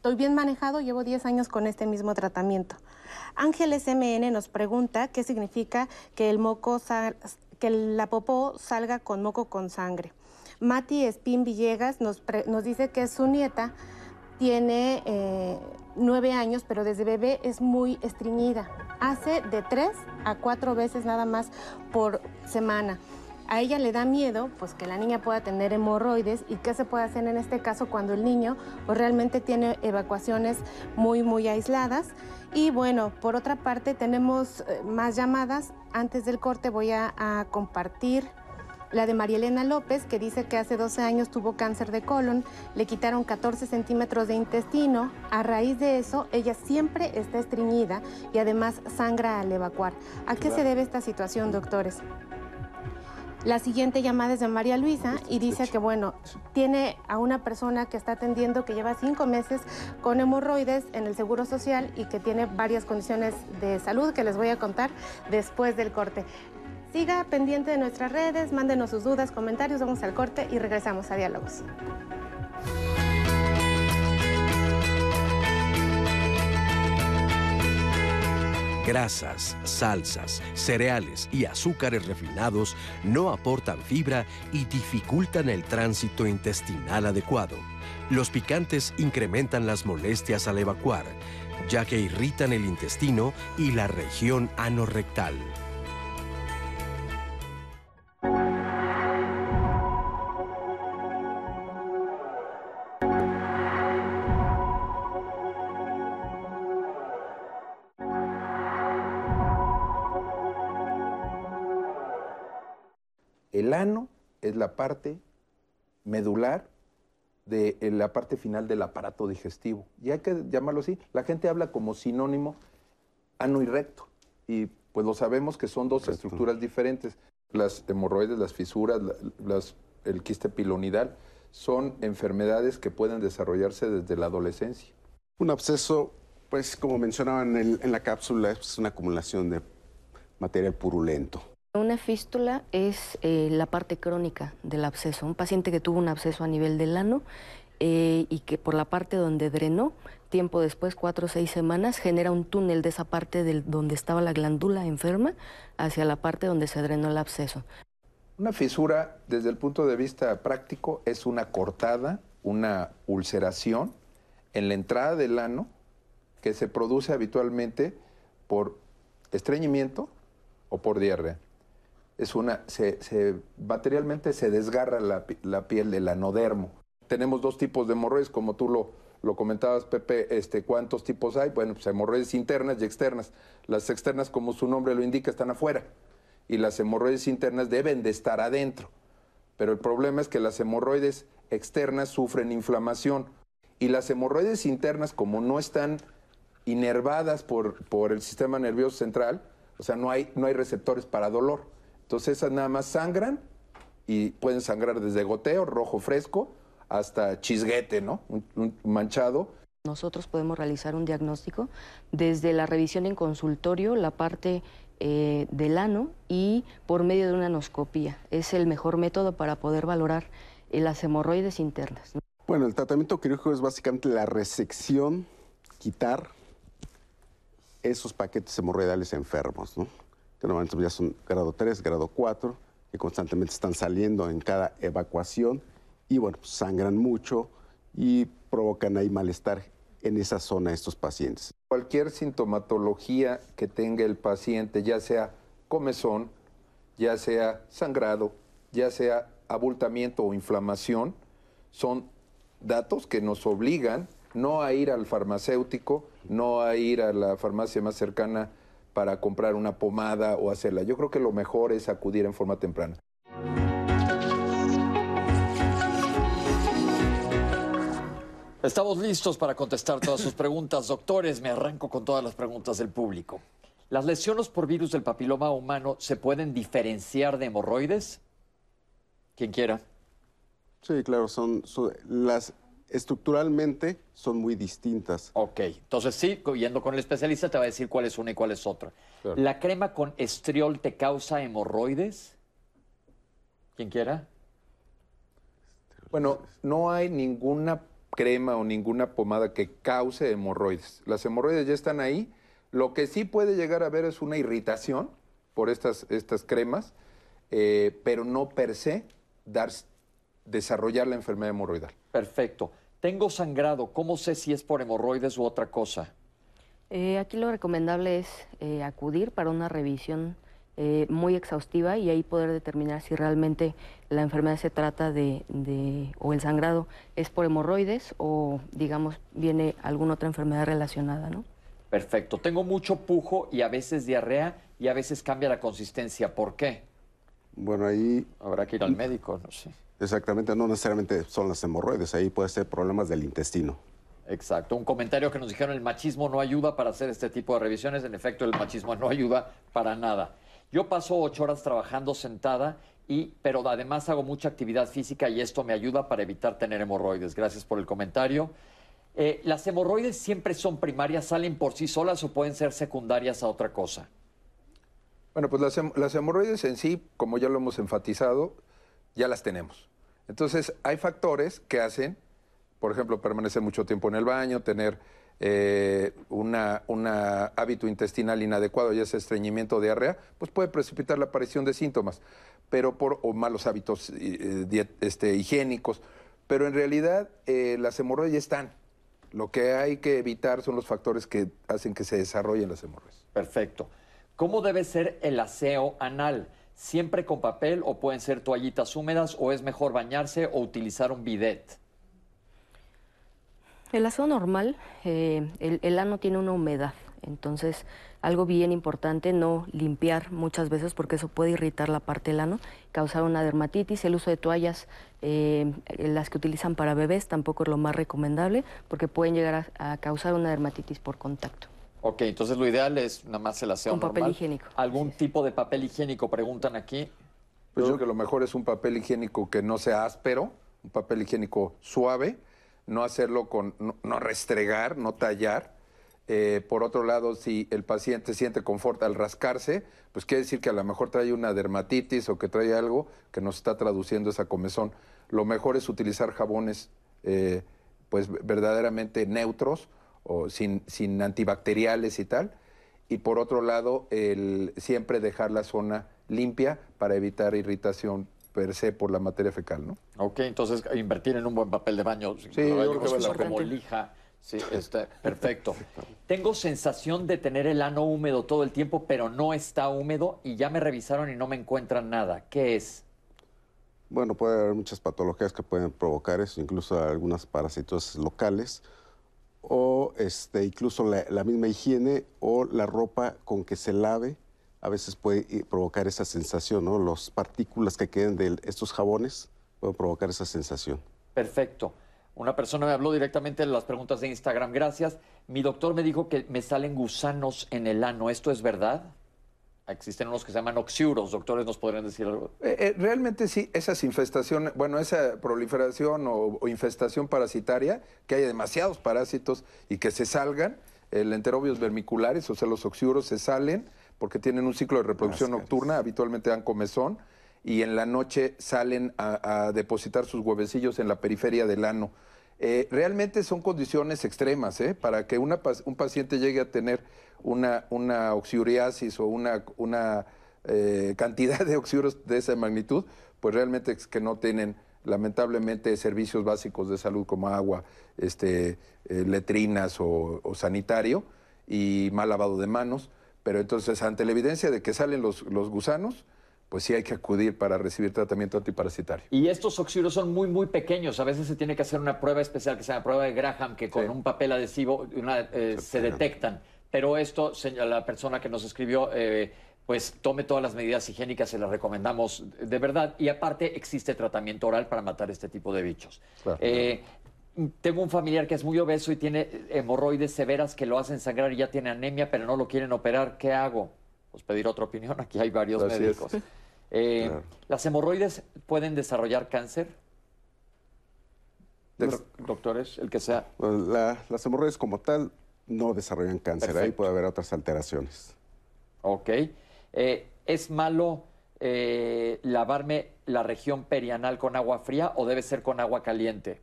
Speaker 3: Estoy bien manejado, llevo 10 años con este mismo tratamiento. Ángeles MN nos pregunta qué significa que el moco que la popó salga con moco con sangre. Mati Espín Villegas nos, dice que su nieta tiene eh, nueve años, pero desde bebé es muy estreñida. Hace de tres a cuatro veces nada más por semana a ella le da miedo pues que la niña pueda tener hemorroides y qué se puede hacer en este caso cuando el niño pues realmente tiene evacuaciones muy muy aisladas y bueno por otra parte tenemos eh, más llamadas antes del corte voy a, a compartir la de María Elena López, que dice que hace 12 años tuvo cáncer de colon, le quitaron 14 centímetros de intestino. A raíz de eso, ella siempre está estreñida y además sangra al evacuar. ¿A qué se debe esta situación, doctores? La siguiente llamada es de María Luisa y dice que, bueno, tiene a una persona que está atendiendo que lleva cinco meses con hemorroides en el Seguro Social y que tiene varias condiciones de salud que les voy a contar después del corte. Siga pendiente de nuestras redes, mándenos sus dudas, comentarios, vamos al corte y regresamos a Diálogos.
Speaker 1: Grasas, salsas, cereales y azúcares refinados no aportan fibra y dificultan el tránsito intestinal adecuado. Los picantes incrementan las molestias al evacuar, ya que irritan el intestino y la región anorrectal.
Speaker 6: Ano es la parte medular de eh, la parte final del aparato digestivo. Y hay que llamarlo así. La gente habla como sinónimo ano y recto. Y pues lo sabemos que son dos estructuras diferentes. Las hemorroides, las fisuras, la- las- el quiste pilonidal son enfermedades que pueden desarrollarse desde la adolescencia.
Speaker 5: Un absceso, pues como mencionaban en, el- en la cápsula, es una acumulación de material purulento.
Speaker 7: Una fístula es eh, la parte crónica del absceso. Un paciente que tuvo un absceso a nivel del ano eh, y que por la parte donde drenó, tiempo después, cuatro o seis semanas, genera un túnel de esa parte donde estaba la glándula enferma hacia la parte donde se drenó el absceso.
Speaker 6: Una fisura, desde el punto de vista práctico, es una cortada, una ulceración en la entrada del ano que se produce habitualmente por estreñimiento o por diarrea. Es una, se, se- materialmente se desgarra la, la piel del anodermo. Tenemos dos tipos de hemorroides, como tú lo, lo comentabas, Pepe, este, ¿cuántos tipos hay? Bueno, pues hemorroides internas y externas. Las externas, como su nombre lo indica, están afuera y las hemorroides internas deben de estar adentro. Pero el problema es que las hemorroides externas sufren inflamación y las hemorroides internas, como no están inervadas por, por el sistema nervioso central, o sea, no hay, no hay receptores para dolor. Entonces esas nada más sangran y pueden sangrar desde goteo, rojo fresco, hasta chisguete, ¿no? Un- un manchado.
Speaker 7: Nosotros podemos realizar un diagnóstico desde la revisión en consultorio, la parte eh, del ano y por medio de una anoscopía. Es el mejor método para poder valorar eh, las hemorroides internas. ¿no?
Speaker 5: Bueno, el tratamiento quirúrgico es básicamente la resección, quitar esos paquetes hemorroidales enfermos, ¿no? Normalmente ya son grado 3, grado 4, que constantemente están saliendo en cada evacuación y bueno, pues, sangran mucho y provocan ahí malestar en esa zona estos pacientes.
Speaker 6: Cualquier sintomatología que tenga el paciente, ya sea comezón, ya sea sangrado, ya sea abultamiento o inflamación, son datos que nos obligan no a ir al farmacéutico, no a ir a la farmacia más cercana para comprar una pomada o hacerla. Yo creo que lo mejor es acudir en forma temprana.
Speaker 2: Estamos listos para contestar todas sus preguntas. Doctores, me arranco con todas las preguntas del público. ¿Las lesiones por virus del papiloma humano se pueden diferenciar de hemorroides? Quien quiera.
Speaker 5: Sí, claro, son, son- las estructuralmente son muy distintas.
Speaker 2: Ok, entonces sí, yendo con el especialista te va a decir cuál es una y cuál es otra.
Speaker 6: Claro.
Speaker 2: ¿La crema con estriol te causa hemorroides? Quien quiera.
Speaker 6: Bueno, no hay ninguna crema o ninguna pomada que cause hemorroides. Las hemorroides ya están ahí. Lo que sí puede llegar a haber es una irritación por estas, estas cremas, eh, pero no per se dar, desarrollar la enfermedad hemorroidal.
Speaker 2: Perfecto. Tengo sangrado. ¿Cómo sé si es por hemorroides u otra cosa?
Speaker 7: Eh, aquí lo recomendable es eh, acudir para una revisión eh, muy exhaustiva y ahí poder determinar si realmente la enfermedad se trata de, de- o el sangrado es por hemorroides o, digamos, viene alguna otra enfermedad relacionada, ¿no?
Speaker 2: Perfecto. Tengo mucho pujo y a veces diarrea y a veces cambia la consistencia. ¿Por qué?
Speaker 5: Bueno, ahí
Speaker 2: Habrá que ir al médico, no sé.
Speaker 5: Exactamente no necesariamente son las hemorroides, ahí puede ser problemas del intestino.
Speaker 2: Exacto. Un comentario que nos dijeron, el machismo no ayuda para hacer este tipo de revisiones. En efecto, el machismo no ayuda para nada. Yo paso ocho horas trabajando sentada, y, pero además hago mucha actividad física y esto me ayuda para evitar tener hemorroides. Gracias por el comentario. Eh, ¿Las hemorroides siempre son primarias, salen por sí solas o pueden ser secundarias a otra cosa?
Speaker 6: Bueno, pues las, hem- las hemorroides en sí, como ya lo hemos enfatizado, ya las tenemos. Entonces, hay factores que hacen, por ejemplo, permanecer mucho tiempo en el baño, tener eh, una, una hábito intestinal inadecuado, ya sea estreñimiento o diarrea, pues puede precipitar la aparición de síntomas, pero por o malos hábitos eh, este, higiénicos. Pero en realidad eh, las hemorroides ya están. Lo que hay que evitar son los factores que hacen que se desarrollen las hemorroides.
Speaker 2: Perfecto. ¿Cómo debe ser el aseo anal? ¿Siempre con papel o pueden ser toallitas húmedas o es mejor bañarse o utilizar un bidet?
Speaker 7: El aseo normal, eh, el, el ano tiene una humedad, entonces algo bien importante, no limpiar muchas veces porque eso puede irritar la parte del ano, causar una dermatitis. El uso de toallas, eh, las que utilizan para bebés, tampoco es lo más recomendable porque pueden llegar a, a causar una dermatitis por contacto.
Speaker 2: Ok, entonces lo ideal es nada más el aseo
Speaker 7: Con papel
Speaker 2: normal.
Speaker 7: higiénico.
Speaker 2: ¿Algún tipo de papel higiénico? Preguntan aquí.
Speaker 6: Pues yo creo que lo mejor es un papel higiénico que no sea áspero, un papel higiénico suave, no hacerlo con, no, no restregar, no tallar. Eh, por otro lado, si el paciente siente confort al rascarse, pues quiere decir que a lo mejor trae una dermatitis o que trae algo que nos está traduciendo esa comezón. Lo mejor es utilizar jabones eh, pues verdaderamente neutros o sin, sin antibacteriales y tal. Y por otro lado, el, siempre dejar la zona limpia para evitar irritación per se por la materia fecal, ¿no?
Speaker 2: Ok, entonces invertir en un buen papel de baño.
Speaker 6: Sí, yo creo que la
Speaker 2: como lija. Sí, está perfecto. Tengo sensación de tener el ano húmedo todo el tiempo, pero no está húmedo y ya me revisaron y no me encuentran nada. ¿Qué es?
Speaker 5: Bueno, puede haber muchas patologías que pueden provocar eso, incluso algunas parásitos locales, o este, incluso la, la misma higiene o la ropa con que se lave, a veces puede eh, provocar esa sensación, ¿no? Las partículas que queden de estos jabones pueden provocar esa sensación.
Speaker 2: Perfecto. Una persona me habló directamente de las preguntas de Instagram. Gracias. Mi doctor me dijo que me salen gusanos en el ano. ¿Esto es verdad? Existen unos que se llaman oxiuros. Doctores, ¿nos podrían decir algo?
Speaker 6: Eh, eh, realmente sí, esas infestaciones, bueno, esa proliferación o, o infestación parasitaria, que haya demasiados parásitos y que se salgan, el enterobios vermiculares, o sea, los oxiuros se salen porque tienen un ciclo de reproducción nocturna, habitualmente dan comezón, y en la noche salen a, a depositar sus huevecillos en la periferia del ano. Eh, realmente son condiciones extremas, ¿eh? Para que una, un paciente llegue a tener una, una oxiuriasis o una, una eh, cantidad de oxiuros de esa magnitud, pues realmente es que no tienen lamentablemente servicios básicos de salud como agua, este, eh, letrinas o, o sanitario y mal lavado de manos. Pero entonces, ante la evidencia de que salen los, los gusanos, pues sí hay que acudir para recibir tratamiento antiparasitario.
Speaker 2: Y estos oxiuros son muy, muy pequeños. A veces se tiene que hacer una prueba especial que se llama prueba de Graham, que con
Speaker 6: Sí.
Speaker 2: un papel adhesivo una, eh, se detectan. Pero esto, la persona que nos escribió, eh, pues tome todas las medidas higiénicas, se las recomendamos de verdad. Y aparte existe tratamiento oral para matar este tipo de bichos.
Speaker 6: Claro.
Speaker 2: Eh, tengo un familiar que es muy obeso y tiene hemorroides severas que lo hacen sangrar y ya tiene anemia, pero no lo quieren operar. ¿Qué hago? Pues pedir otra opinión. Aquí hay varios
Speaker 6: Así es.
Speaker 2: Eh,
Speaker 5: Claro.
Speaker 2: ¿Las hemorroides pueden desarrollar cáncer?
Speaker 6: Des-
Speaker 2: Doctores, el que sea.
Speaker 5: La- las hemorroides como tal no desarrollan cáncer, ahí puede haber otras alteraciones.
Speaker 2: Ok. Eh, ¿Es malo eh, lavarme la región perianal con agua fría o debe ser con agua caliente?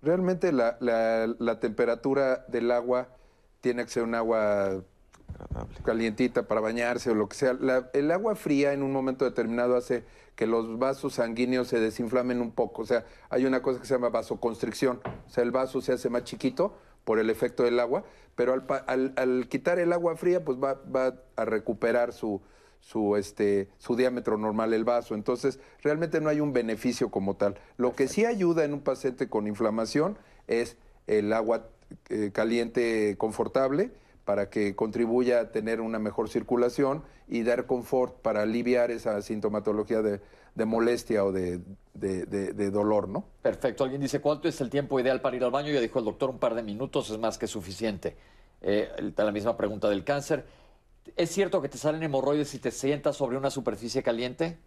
Speaker 6: Realmente la, la- la temperatura del agua tiene que ser un agua
Speaker 5: Agradable.
Speaker 6: calientita para bañarse o lo que sea. La- el agua fría en un momento determinado hace que los vasos sanguíneos se desinflamen un poco. O sea, hay una cosa que se llama vasoconstricción. O sea, el vaso se hace más chiquito por el efecto del agua, pero al, al- al quitar el agua fría, pues va, va a recuperar su, su, este, su diámetro normal el vaso. Entonces, realmente no hay un beneficio como tal. Lo que sí ayuda en un paciente con inflamación es el agua eh, caliente confortable para que contribuya a tener una mejor circulación y dar confort para aliviar esa sintomatología de, de molestia o de, de- de- de dolor, ¿no?
Speaker 2: Perfecto. Alguien dice, ¿cuánto es el tiempo ideal para ir al baño? Ya dijo el doctor, un par de minutos es más que suficiente. Eh, la misma pregunta del cáncer. ¿Es cierto que te salen hemorroides si te sientas sobre una superficie caliente?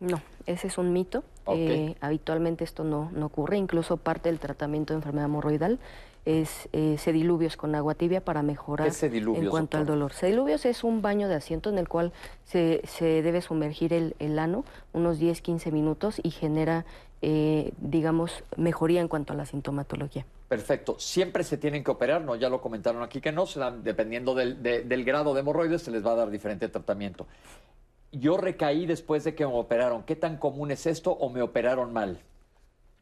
Speaker 7: No, ese es un mito. Eh, habitualmente esto no, no ocurre. Incluso parte del tratamiento de enfermedad hemorroidal es eh, sediluvios con agua tibia para mejorar
Speaker 2: ¿Qué sediluvios,
Speaker 7: en cuanto al dolor. Sediluvios es un baño de asiento en el cual se, se debe sumergir el, el ano unos 10-15 minutos y genera, eh, digamos, mejoría en cuanto a la sintomatología.
Speaker 2: Perfecto. Siempre se tienen que operar, no, ya lo comentaron aquí que no, se dan, dependiendo del, de- del grado de hemorroides, se les va a dar diferente tratamiento. Yo recaí después de que me operaron. ¿Qué tan común es esto o me operaron mal?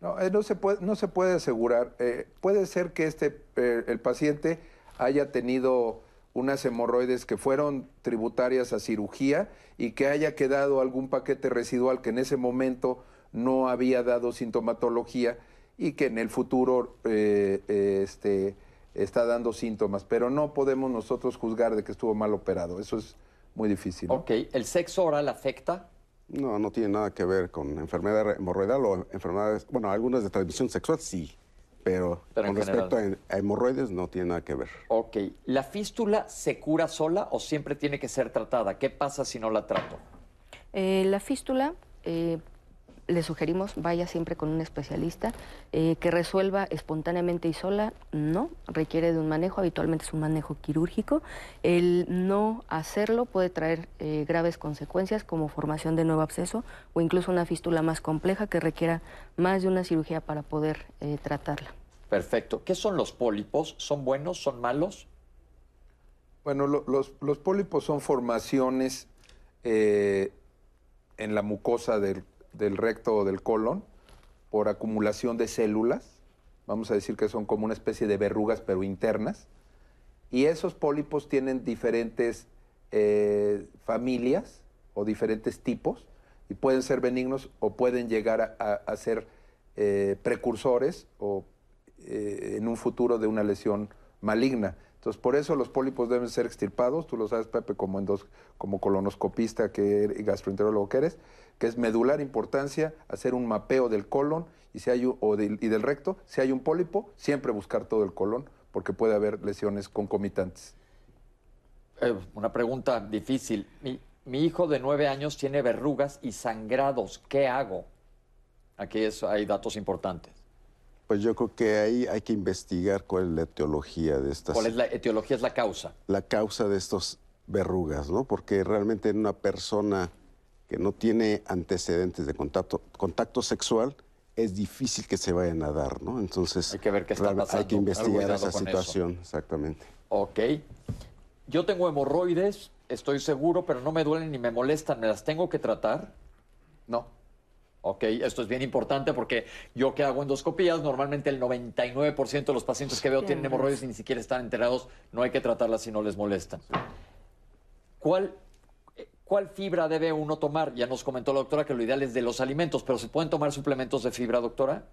Speaker 6: No, eh, no, se puede, no se puede asegurar. Eh, puede ser que este, eh, el paciente haya tenido unas hemorroides que fueron tributarias a cirugía y que haya quedado algún paquete residual que en ese momento no había dado sintomatología y que en el futuro este, está dando síntomas. Pero no podemos nosotros juzgar de que estuvo mal operado. Eso es muy difícil.
Speaker 2: Ok, ¿el sexo oral afecta?
Speaker 5: No, no tiene nada que ver con enfermedad hemorroidal o enfermedades, bueno, algunas de transmisión sexual sí, pero, con respecto
Speaker 2: general.
Speaker 5: a hemorroides no tiene nada que ver.
Speaker 2: Ok, ¿la fístula se cura sola o siempre tiene que ser tratada? ¿Qué pasa si no la trato?
Speaker 7: Eh, la fístula, eh, le sugerimos vaya siempre con un especialista eh, que resuelva espontáneamente y sola, no, requiere de un manejo, habitualmente es un manejo quirúrgico. El no hacerlo puede traer eh, graves consecuencias como formación de nuevo absceso o incluso una fístula más compleja que requiera más de una cirugía para poder eh, tratarla.
Speaker 2: Perfecto. ¿Qué son los pólipos? ¿Son buenos? ¿Son malos?
Speaker 6: Bueno, lo- los, los pólipos son formaciones eh, en la mucosa del, del recto o del colon por acumulación de células. Vamos a decir que son como una especie de verrugas, pero internas. Y esos pólipos tienen diferentes eh, familias o diferentes tipos y pueden ser benignos o pueden llegar a, ser eh, precursores o eh, en un futuro de una lesión maligna. Entonces, por eso los pólipos deben ser extirpados. Tú lo sabes, Pepe, como, endos- como colonoscopista que eres- y gastroenterólogo que eres, que es medular importancia hacer un mapeo del colon y, si hay o del- y del recto. Si hay un pólipo, siempre buscar todo el colon porque puede haber lesiones concomitantes.
Speaker 2: Eh, una pregunta difícil. Mi, mi hijo de nueve años tiene verrugas y sangrados. ¿Qué hago? Aquí hay datos importantes.
Speaker 5: Pues yo creo que ahí hay que investigar cuál es la etiología de estas,
Speaker 2: ¿Cuál es la etiología? Es la causa.
Speaker 5: la causa de estos verrugas, ¿no? Porque realmente en una persona que no tiene antecedentes de contacto, contacto sexual, es difícil que se vayan a dar, ¿no? Entonces
Speaker 2: Hay que ver qué está pasando.
Speaker 5: Hay que investigar esa
Speaker 2: eso.
Speaker 5: situación, exactamente.
Speaker 2: Ok. Yo tengo hemorroides, estoy seguro, pero no me duelen ni me molestan. ¿Me las tengo que tratar?
Speaker 6: No.
Speaker 2: Ok, esto es bien importante porque yo que hago endoscopías, normalmente el 99% de los pacientes que veo tienen hemorroides y ni siquiera están enterados. No hay que tratarlas si no les molestan. ¿Cuál, eh, ¿Cuál fibra debe uno tomar? Ya nos comentó la doctora que lo ideal es de los alimentos, pero ¿se pueden tomar suplementos de fibra, doctora?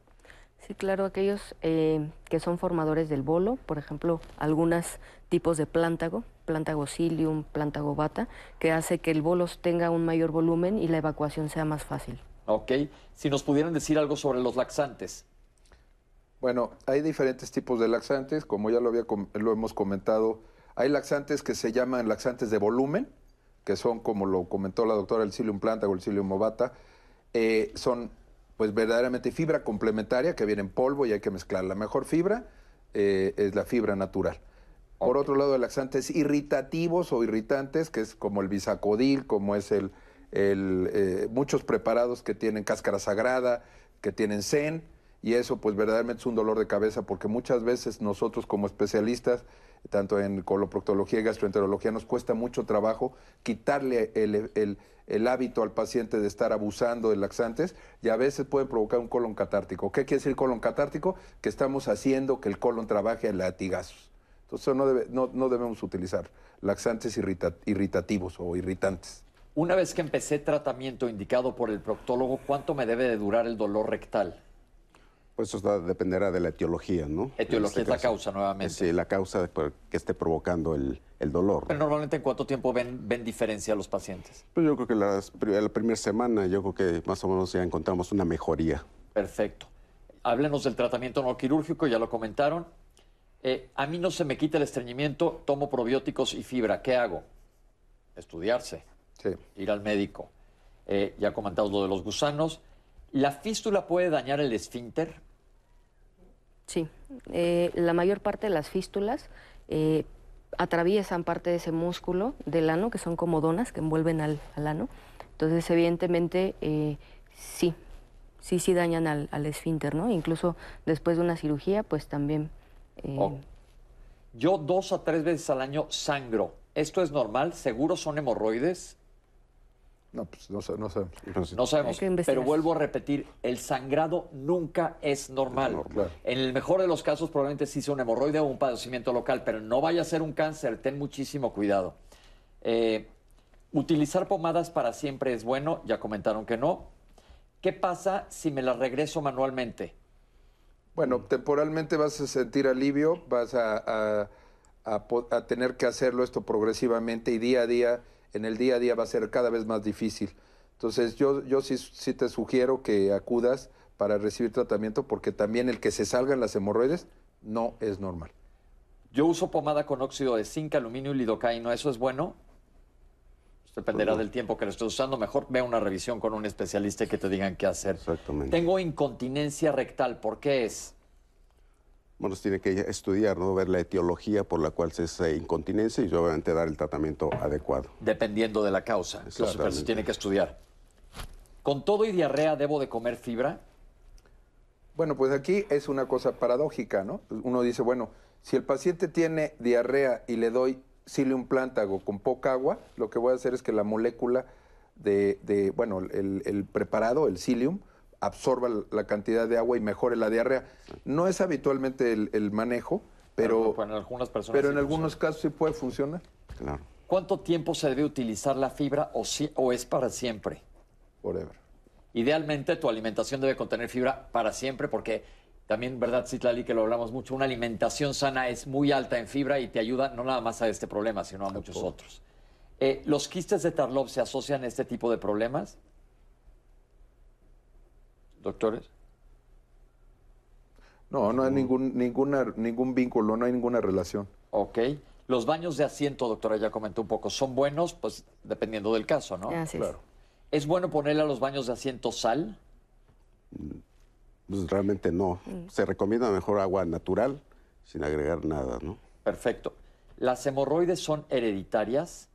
Speaker 7: Sí, claro, aquellos eh, que son formadores del bolo, por ejemplo, algunos tipos de plántago, plántago psyllium, plántago bata, que hace que el bolo tenga un mayor volumen y la evacuación sea más fácil.
Speaker 2: Ok. Si nos pudieran decir algo sobre los laxantes.
Speaker 6: Bueno, hay diferentes tipos de laxantes, como ya lo, había, lo hemos comentado. Hay laxantes que se llaman laxantes de volumen, que son, como lo comentó la doctora, el psyllium plántago, el psyllium ovata. Eh, son, pues, verdaderamente fibra complementaria que viene en polvo y hay que mezclar. La mejor fibra eh, es la fibra natural. Por otro lado, laxantes irritativos o irritantes, que es como el bisacodil, como es el, el, eh, muchos preparados que tienen cáscara sagrada, que tienen zen, y eso pues verdaderamente es un dolor de cabeza porque muchas veces nosotros como especialistas, tanto en coloproctología y gastroenterología, nos cuesta mucho trabajo quitarle el, el- hábito al paciente de estar abusando de laxantes y a veces pueden provocar un colon catártico. ¿Qué quiere decir colon catártico? Que estamos haciendo que el colon trabaje a latigazos. Entonces no, debe- no, no debemos utilizar laxantes irrita- irritativos o irritantes.
Speaker 2: Una vez que empecé tratamiento indicado por el proctólogo, ¿cuánto me debe de durar el dolor rectal?
Speaker 5: Pues eso dependerá de la etiología, ¿no?
Speaker 2: Etiología
Speaker 5: este
Speaker 2: es la
Speaker 5: caso.
Speaker 2: causa, nuevamente.
Speaker 5: Sí, la causa que esté provocando el, el dolor.
Speaker 2: Pero normalmente, ¿en cuánto tiempo ven, ven diferencia los pacientes?
Speaker 5: Pues yo creo que las la primera semana, yo creo que más o menos ya encontramos una mejoría.
Speaker 2: Perfecto. Háblenos del tratamiento no quirúrgico, ya lo comentaron. Eh, a mí no se me quita el estreñimiento, tomo probióticos y fibra. ¿Qué hago? Estudiarse,
Speaker 6: Sí.
Speaker 2: ir al médico. Eh, ya comentamos lo de los gusanos. ¿La fístula puede dañar el esfínter?
Speaker 7: Sí, eh, la mayor parte de las fístulas eh, atraviesan parte de ese músculo del ano, que son como donas que envuelven al, al ano. Entonces, evidentemente, eh, sí, sí, sí dañan al, al esfínter, ¿no? Incluso después de una cirugía, pues también. eh,
Speaker 2: Oh. Yo dos a tres veces al año sangro. ¿Esto es normal? ¿Seguro son hemorroides?
Speaker 6: No, pues no, no sabemos.
Speaker 2: No sabemos. Pero vuelvo a repetir, el sangrado nunca es normal.
Speaker 6: Claro.
Speaker 2: En el mejor de los casos probablemente sí sea un hemorroide o un padecimiento local, pero no vaya a ser un cáncer. Ten muchísimo cuidado. Eh, utilizar pomadas para siempre es bueno. Ya comentaron que no. ¿Qué pasa si me las regreso manualmente?
Speaker 6: Bueno, temporalmente vas a sentir alivio, vas a, a- a tener que hacerlo esto progresivamente y día a día, en el día a día va a ser cada vez más difícil. Entonces yo, yo sí, sí te sugiero que acudas para recibir tratamiento porque también el que se salgan las hemorroides no es normal.
Speaker 2: Yo uso pomada con óxido de zinc, aluminio y lidocaína. ¿Eso es bueno? Pues dependerá del tiempo que lo estés usando. Mejor ve una revisión con un especialista y que te digan qué hacer.
Speaker 5: Exactamente.
Speaker 2: Tengo incontinencia rectal. ¿Por qué es?
Speaker 5: Bueno, se tiene que estudiar, ¿no? Ver la etiología por la cual se hace incontinencia y obviamente dar el tratamiento adecuado.
Speaker 2: Dependiendo de la causa. Pero se tiene que estudiar. ¿Con todo y diarrea debo de comer fibra?
Speaker 6: Bueno, pues aquí es una cosa paradójica, ¿no? Uno dice, bueno, si el paciente tiene diarrea y le doy psyllium plántago con poca agua, lo que voy a hacer es que la molécula de, de, bueno, el, el preparado, el psyllium, absorba la cantidad de agua y mejore la diarrea. No es habitualmente el, el manejo, pero,
Speaker 2: Pero en algunas personas
Speaker 6: pero
Speaker 2: sí
Speaker 6: en algunos casos sí puede funcionar.
Speaker 5: Claro.
Speaker 2: ¿Cuánto tiempo se debe utilizar la fibra o, si- o es para siempre?
Speaker 6: Forever.
Speaker 2: Idealmente tu alimentación debe contener fibra para siempre porque también, ¿verdad, Citlali, que lo hablamos mucho? Una alimentación sana es muy alta en fibra y te ayuda no nada más a este problema, sino a muchos otros. Eh, ¿Los quistes de Tarlov se asocian a este tipo de problemas? Doctores.
Speaker 6: No, no hay ningún, ninguna, ningún vínculo, no hay ninguna relación.
Speaker 2: Ok. Los baños de asiento, doctora, ya comentó un poco, ¿son buenos? Pues dependiendo del caso, ¿no?
Speaker 7: así es.
Speaker 6: Claro.
Speaker 2: ¿Es bueno ponerle a los baños de asiento sal?
Speaker 5: Pues realmente no. Se recomienda mejor agua natural sin agregar nada, ¿no?
Speaker 2: Perfecto. ¿Las hemorroides son hereditarias?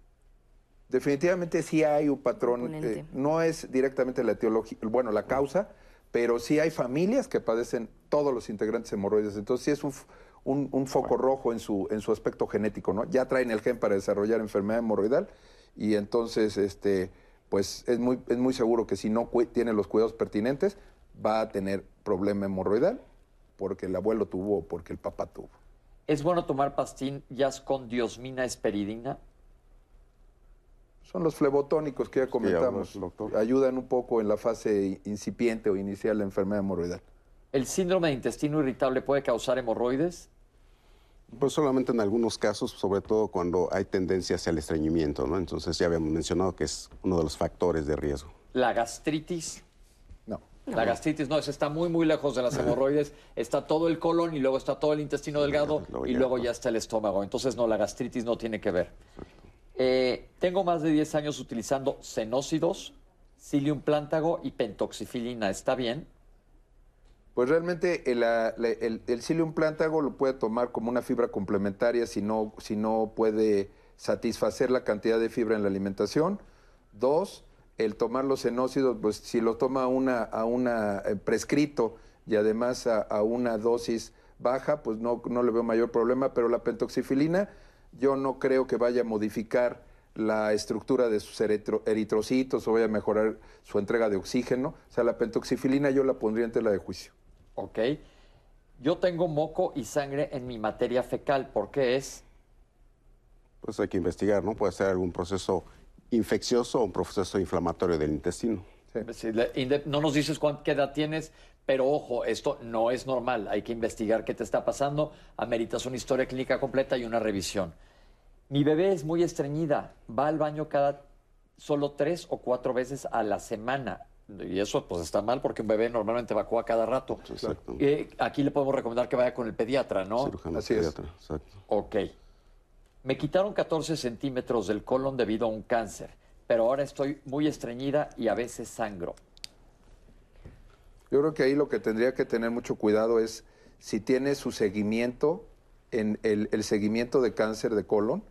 Speaker 6: Definitivamente sí hay un patrón, eh, no es directamente la etiología, bueno, la causa, pero sí hay familias que padecen todos los integrantes hemorroides. Entonces sí es un, f- un- un foco rojo en su, en su aspecto genético, ¿no? Ya traen el gen para desarrollar enfermedad hemorroidal y entonces, este, pues es muy, es muy seguro que si no tiene los cuidados pertinentes, va a tener problema hemorroidal porque el abuelo tuvo o porque el papá tuvo.
Speaker 2: ¿Es bueno tomar pastillas con diosmina esperidina?
Speaker 6: Son los flebotónicos que ya comentamos.
Speaker 5: hablas.
Speaker 6: Ayudan un poco en la fase incipiente o inicial de la enfermedad hemorroidal.
Speaker 2: ¿El síndrome de intestino irritable puede causar hemorroides?
Speaker 5: Pues solamente en algunos casos, sobre todo cuando hay tendencia hacia el estreñimiento, ¿no? Entonces ya habíamos mencionado que es uno de los factores de riesgo.
Speaker 2: ¿La gastritis?
Speaker 6: No.
Speaker 2: La gastritis no, esa está muy, muy lejos de las hemorroides. Está todo el colon y luego está todo el intestino delgado
Speaker 5: luego
Speaker 2: y luego
Speaker 5: ¿no?
Speaker 2: ya está el estómago. Entonces, no, la gastritis no tiene que ver. Eh, tengo más de 10 años utilizando cenócidos, psyllium plántago y pentoxifilina. ¿Está bien?
Speaker 6: Pues realmente el, la- el, el psyllium plántago lo puede tomar como una fibra complementaria si no, si no puede satisfacer la cantidad de fibra en la alimentación. Dos, el tomar los cenócidos, pues si lo toma una, a una eh, prescrito y además a, a una dosis baja, pues no, no le veo mayor problema, pero la pentoxifilina yo no creo que vaya a modificar la estructura de sus eritro- eritrocitos o vaya a mejorar su entrega de oxígeno. O sea, la pentoxifilina yo la pondría en tela de juicio.
Speaker 2: Ok. Yo tengo moco y sangre en mi materia fecal. ¿Por qué es?
Speaker 5: Pues hay que investigar, ¿no? Puede ser algún proceso infeccioso o un proceso inflamatorio del intestino.
Speaker 2: No nos dices cuán- qué edad tienes, pero ojo, esto no es normal. Hay que investigar qué te está pasando. Ameritas una historia clínica completa y una revisión. Mi bebé es muy estreñida. Va al baño cada solo tres o cuatro veces a la semana. Y eso pues está mal porque un bebé normalmente evacúa cada rato.
Speaker 5: Exacto.
Speaker 2: Eh, aquí le podemos recomendar que vaya con el pediatra, ¿no?
Speaker 5: Cirujano
Speaker 6: Así es.
Speaker 5: pediatra, exacto.
Speaker 2: Ok. Me quitaron 14 centímetros del colon debido a un cáncer. pero ahora estoy muy estreñida y a veces sangro.
Speaker 6: Yo creo que ahí lo que tendría que tener mucho cuidado es si tiene su seguimiento, en el, seguimiento de cáncer de colon,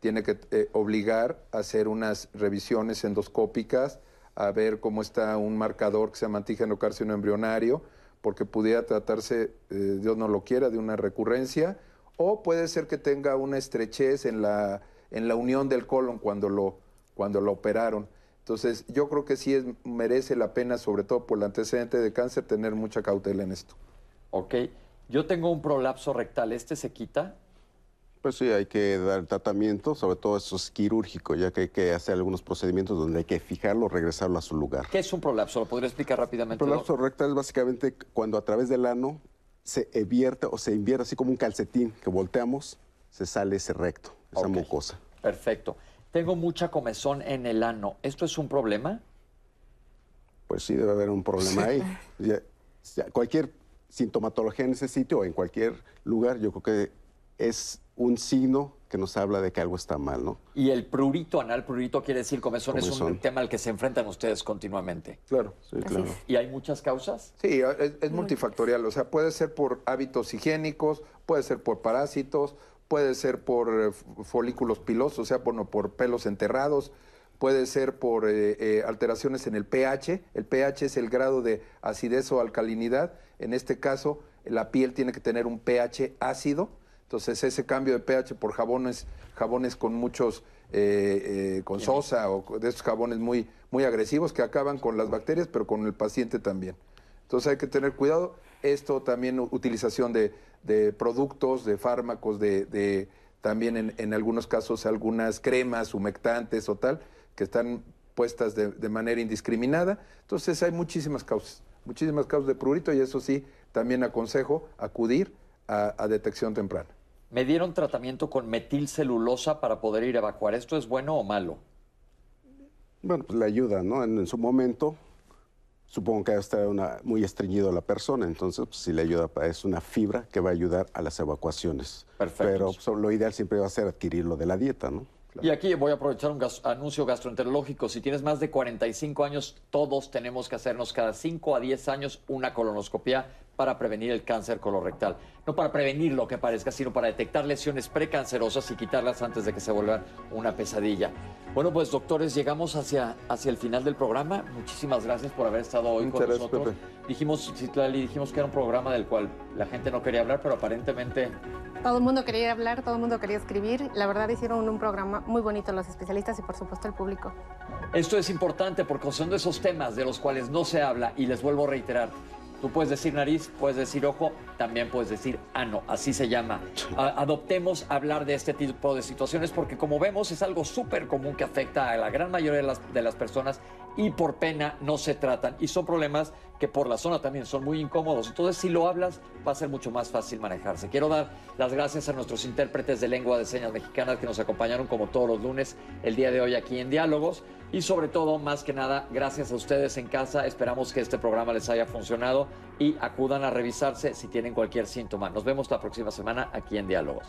Speaker 6: tiene que eh, obligar a hacer unas revisiones endoscópicas, a ver cómo está un marcador que se llama antígeno carcino embrionario, porque pudiera tratarse, eh, Dios no lo quiera, de una recurrencia, o puede ser que tenga una estrechez en la, en la unión del colon cuando lo, cuando lo operaron. Entonces, yo creo que sí es, merece la pena, sobre todo por el antecedente de cáncer, tener mucha cautela en esto.
Speaker 2: Ok. Yo tengo un prolapso rectal. ¿Este se quita?
Speaker 5: Pues sí, hay que dar tratamiento, sobre todo eso es quirúrgico, ya que hay que hacer algunos procedimientos donde hay que fijarlo, regresarlo a su lugar.
Speaker 2: ¿Qué es un prolapso? ¿Lo podría explicar rápidamente?
Speaker 5: El prolapso rectal es básicamente cuando a través del ano se evierte o se invierte así como un calcetín que volteamos, se sale ese recto, esa
Speaker 2: Ok.
Speaker 5: mucosa.
Speaker 2: Perfecto. Tengo mucha comezón en el ano. ¿Esto es un problema?
Speaker 5: Pues sí, debe haber un problema ahí. Ya- ya cualquier sintomatología en ese sitio o en cualquier lugar, yo creo que es un signo que nos habla de que algo está mal, ¿no?
Speaker 2: Y el prurito anal, prurito quiere decir comezón, es un tema al que se enfrentan ustedes continuamente.
Speaker 6: Claro.
Speaker 5: Sí,
Speaker 7: Así
Speaker 5: claro.
Speaker 7: es.
Speaker 2: ¿Y hay muchas causas?
Speaker 6: Sí, es, es multifactorial, o sea, puede ser por hábitos higiénicos, puede ser por parásitos, puede ser por eh, folículos pilosos, o sea, por, por pelos enterrados, puede ser por eh, eh, alteraciones en el pH. El pH es el grado de acidez o alcalinidad. En este caso, la piel tiene que tener un pH ácido. Entonces, ese cambio de pH por jabones, jabones con muchos, eh, con sosa o de esos jabones muy, muy agresivos que acaban con las bacterias, pero con el paciente también. Entonces hay que tener cuidado. Esto también utilización de, de productos, de fármacos, de, de también en, en algunos casos algunas cremas humectantes o tal, que están puestas de, de manera indiscriminada. Entonces hay muchísimas causas, muchísimas causas de prurito y eso sí, también aconsejo acudir a, a detección temprana.
Speaker 2: Me dieron tratamiento con metilcelulosa para poder ir a evacuar. ¿Esto es bueno o malo?
Speaker 5: Bueno, pues le ayuda, ¿no? En, en su momento, supongo que está una, muy estreñido la persona, entonces pues, sí le ayuda, es una fibra que va a ayudar a las evacuaciones.
Speaker 2: Perfecto.
Speaker 5: Pero pues, lo ideal siempre va a ser adquirirlo de la dieta, ¿no?
Speaker 2: Y aquí voy a aprovechar un gas- anuncio gastroenterológico. Si tienes más de 45 años, todos tenemos que hacernos cada 5 a 10 años una colonoscopia para prevenir el cáncer colorectal. No para prevenir lo que parezca, sino para detectar lesiones precancerosas y quitarlas antes de que se vuelvan una pesadilla. Bueno, pues doctores, llegamos hacia, hacia el final del programa. Muchísimas gracias por haber estado hoy
Speaker 6: Muchas
Speaker 2: con
Speaker 6: gracias,
Speaker 2: nosotros.
Speaker 6: Pepe.
Speaker 2: Dijimos, Citlali, dijimos que era un programa del cual la gente no quería hablar, pero aparentemente
Speaker 3: Todo el mundo quería hablar, todo el mundo quería escribir. La verdad hicieron un programa muy bonito los especialistas y por supuesto el público.
Speaker 2: Esto es importante porque son de esos temas de los cuales no se habla y les vuelvo a reiterar. Tú puedes decir nariz, puedes decir ojo, también puedes decir ano, así se llama. A- adoptemos hablar de este tipo de situaciones porque como vemos es algo súper común que afecta a la gran mayoría de las, de las personas y por pena no se tratan. Y son problemas que por la zona también son muy incómodos. Entonces si lo hablas va a ser mucho más fácil manejarse. Quiero dar las gracias a nuestros intérpretes de lengua de señas mexicanas que nos acompañaron como todos los lunes el día de hoy aquí en Diálogos. Y sobre todo, más que nada, gracias a ustedes en casa. Esperamos que este programa les haya funcionado y acudan a revisarse si tienen cualquier síntoma. Nos vemos la próxima semana aquí en Diálogos.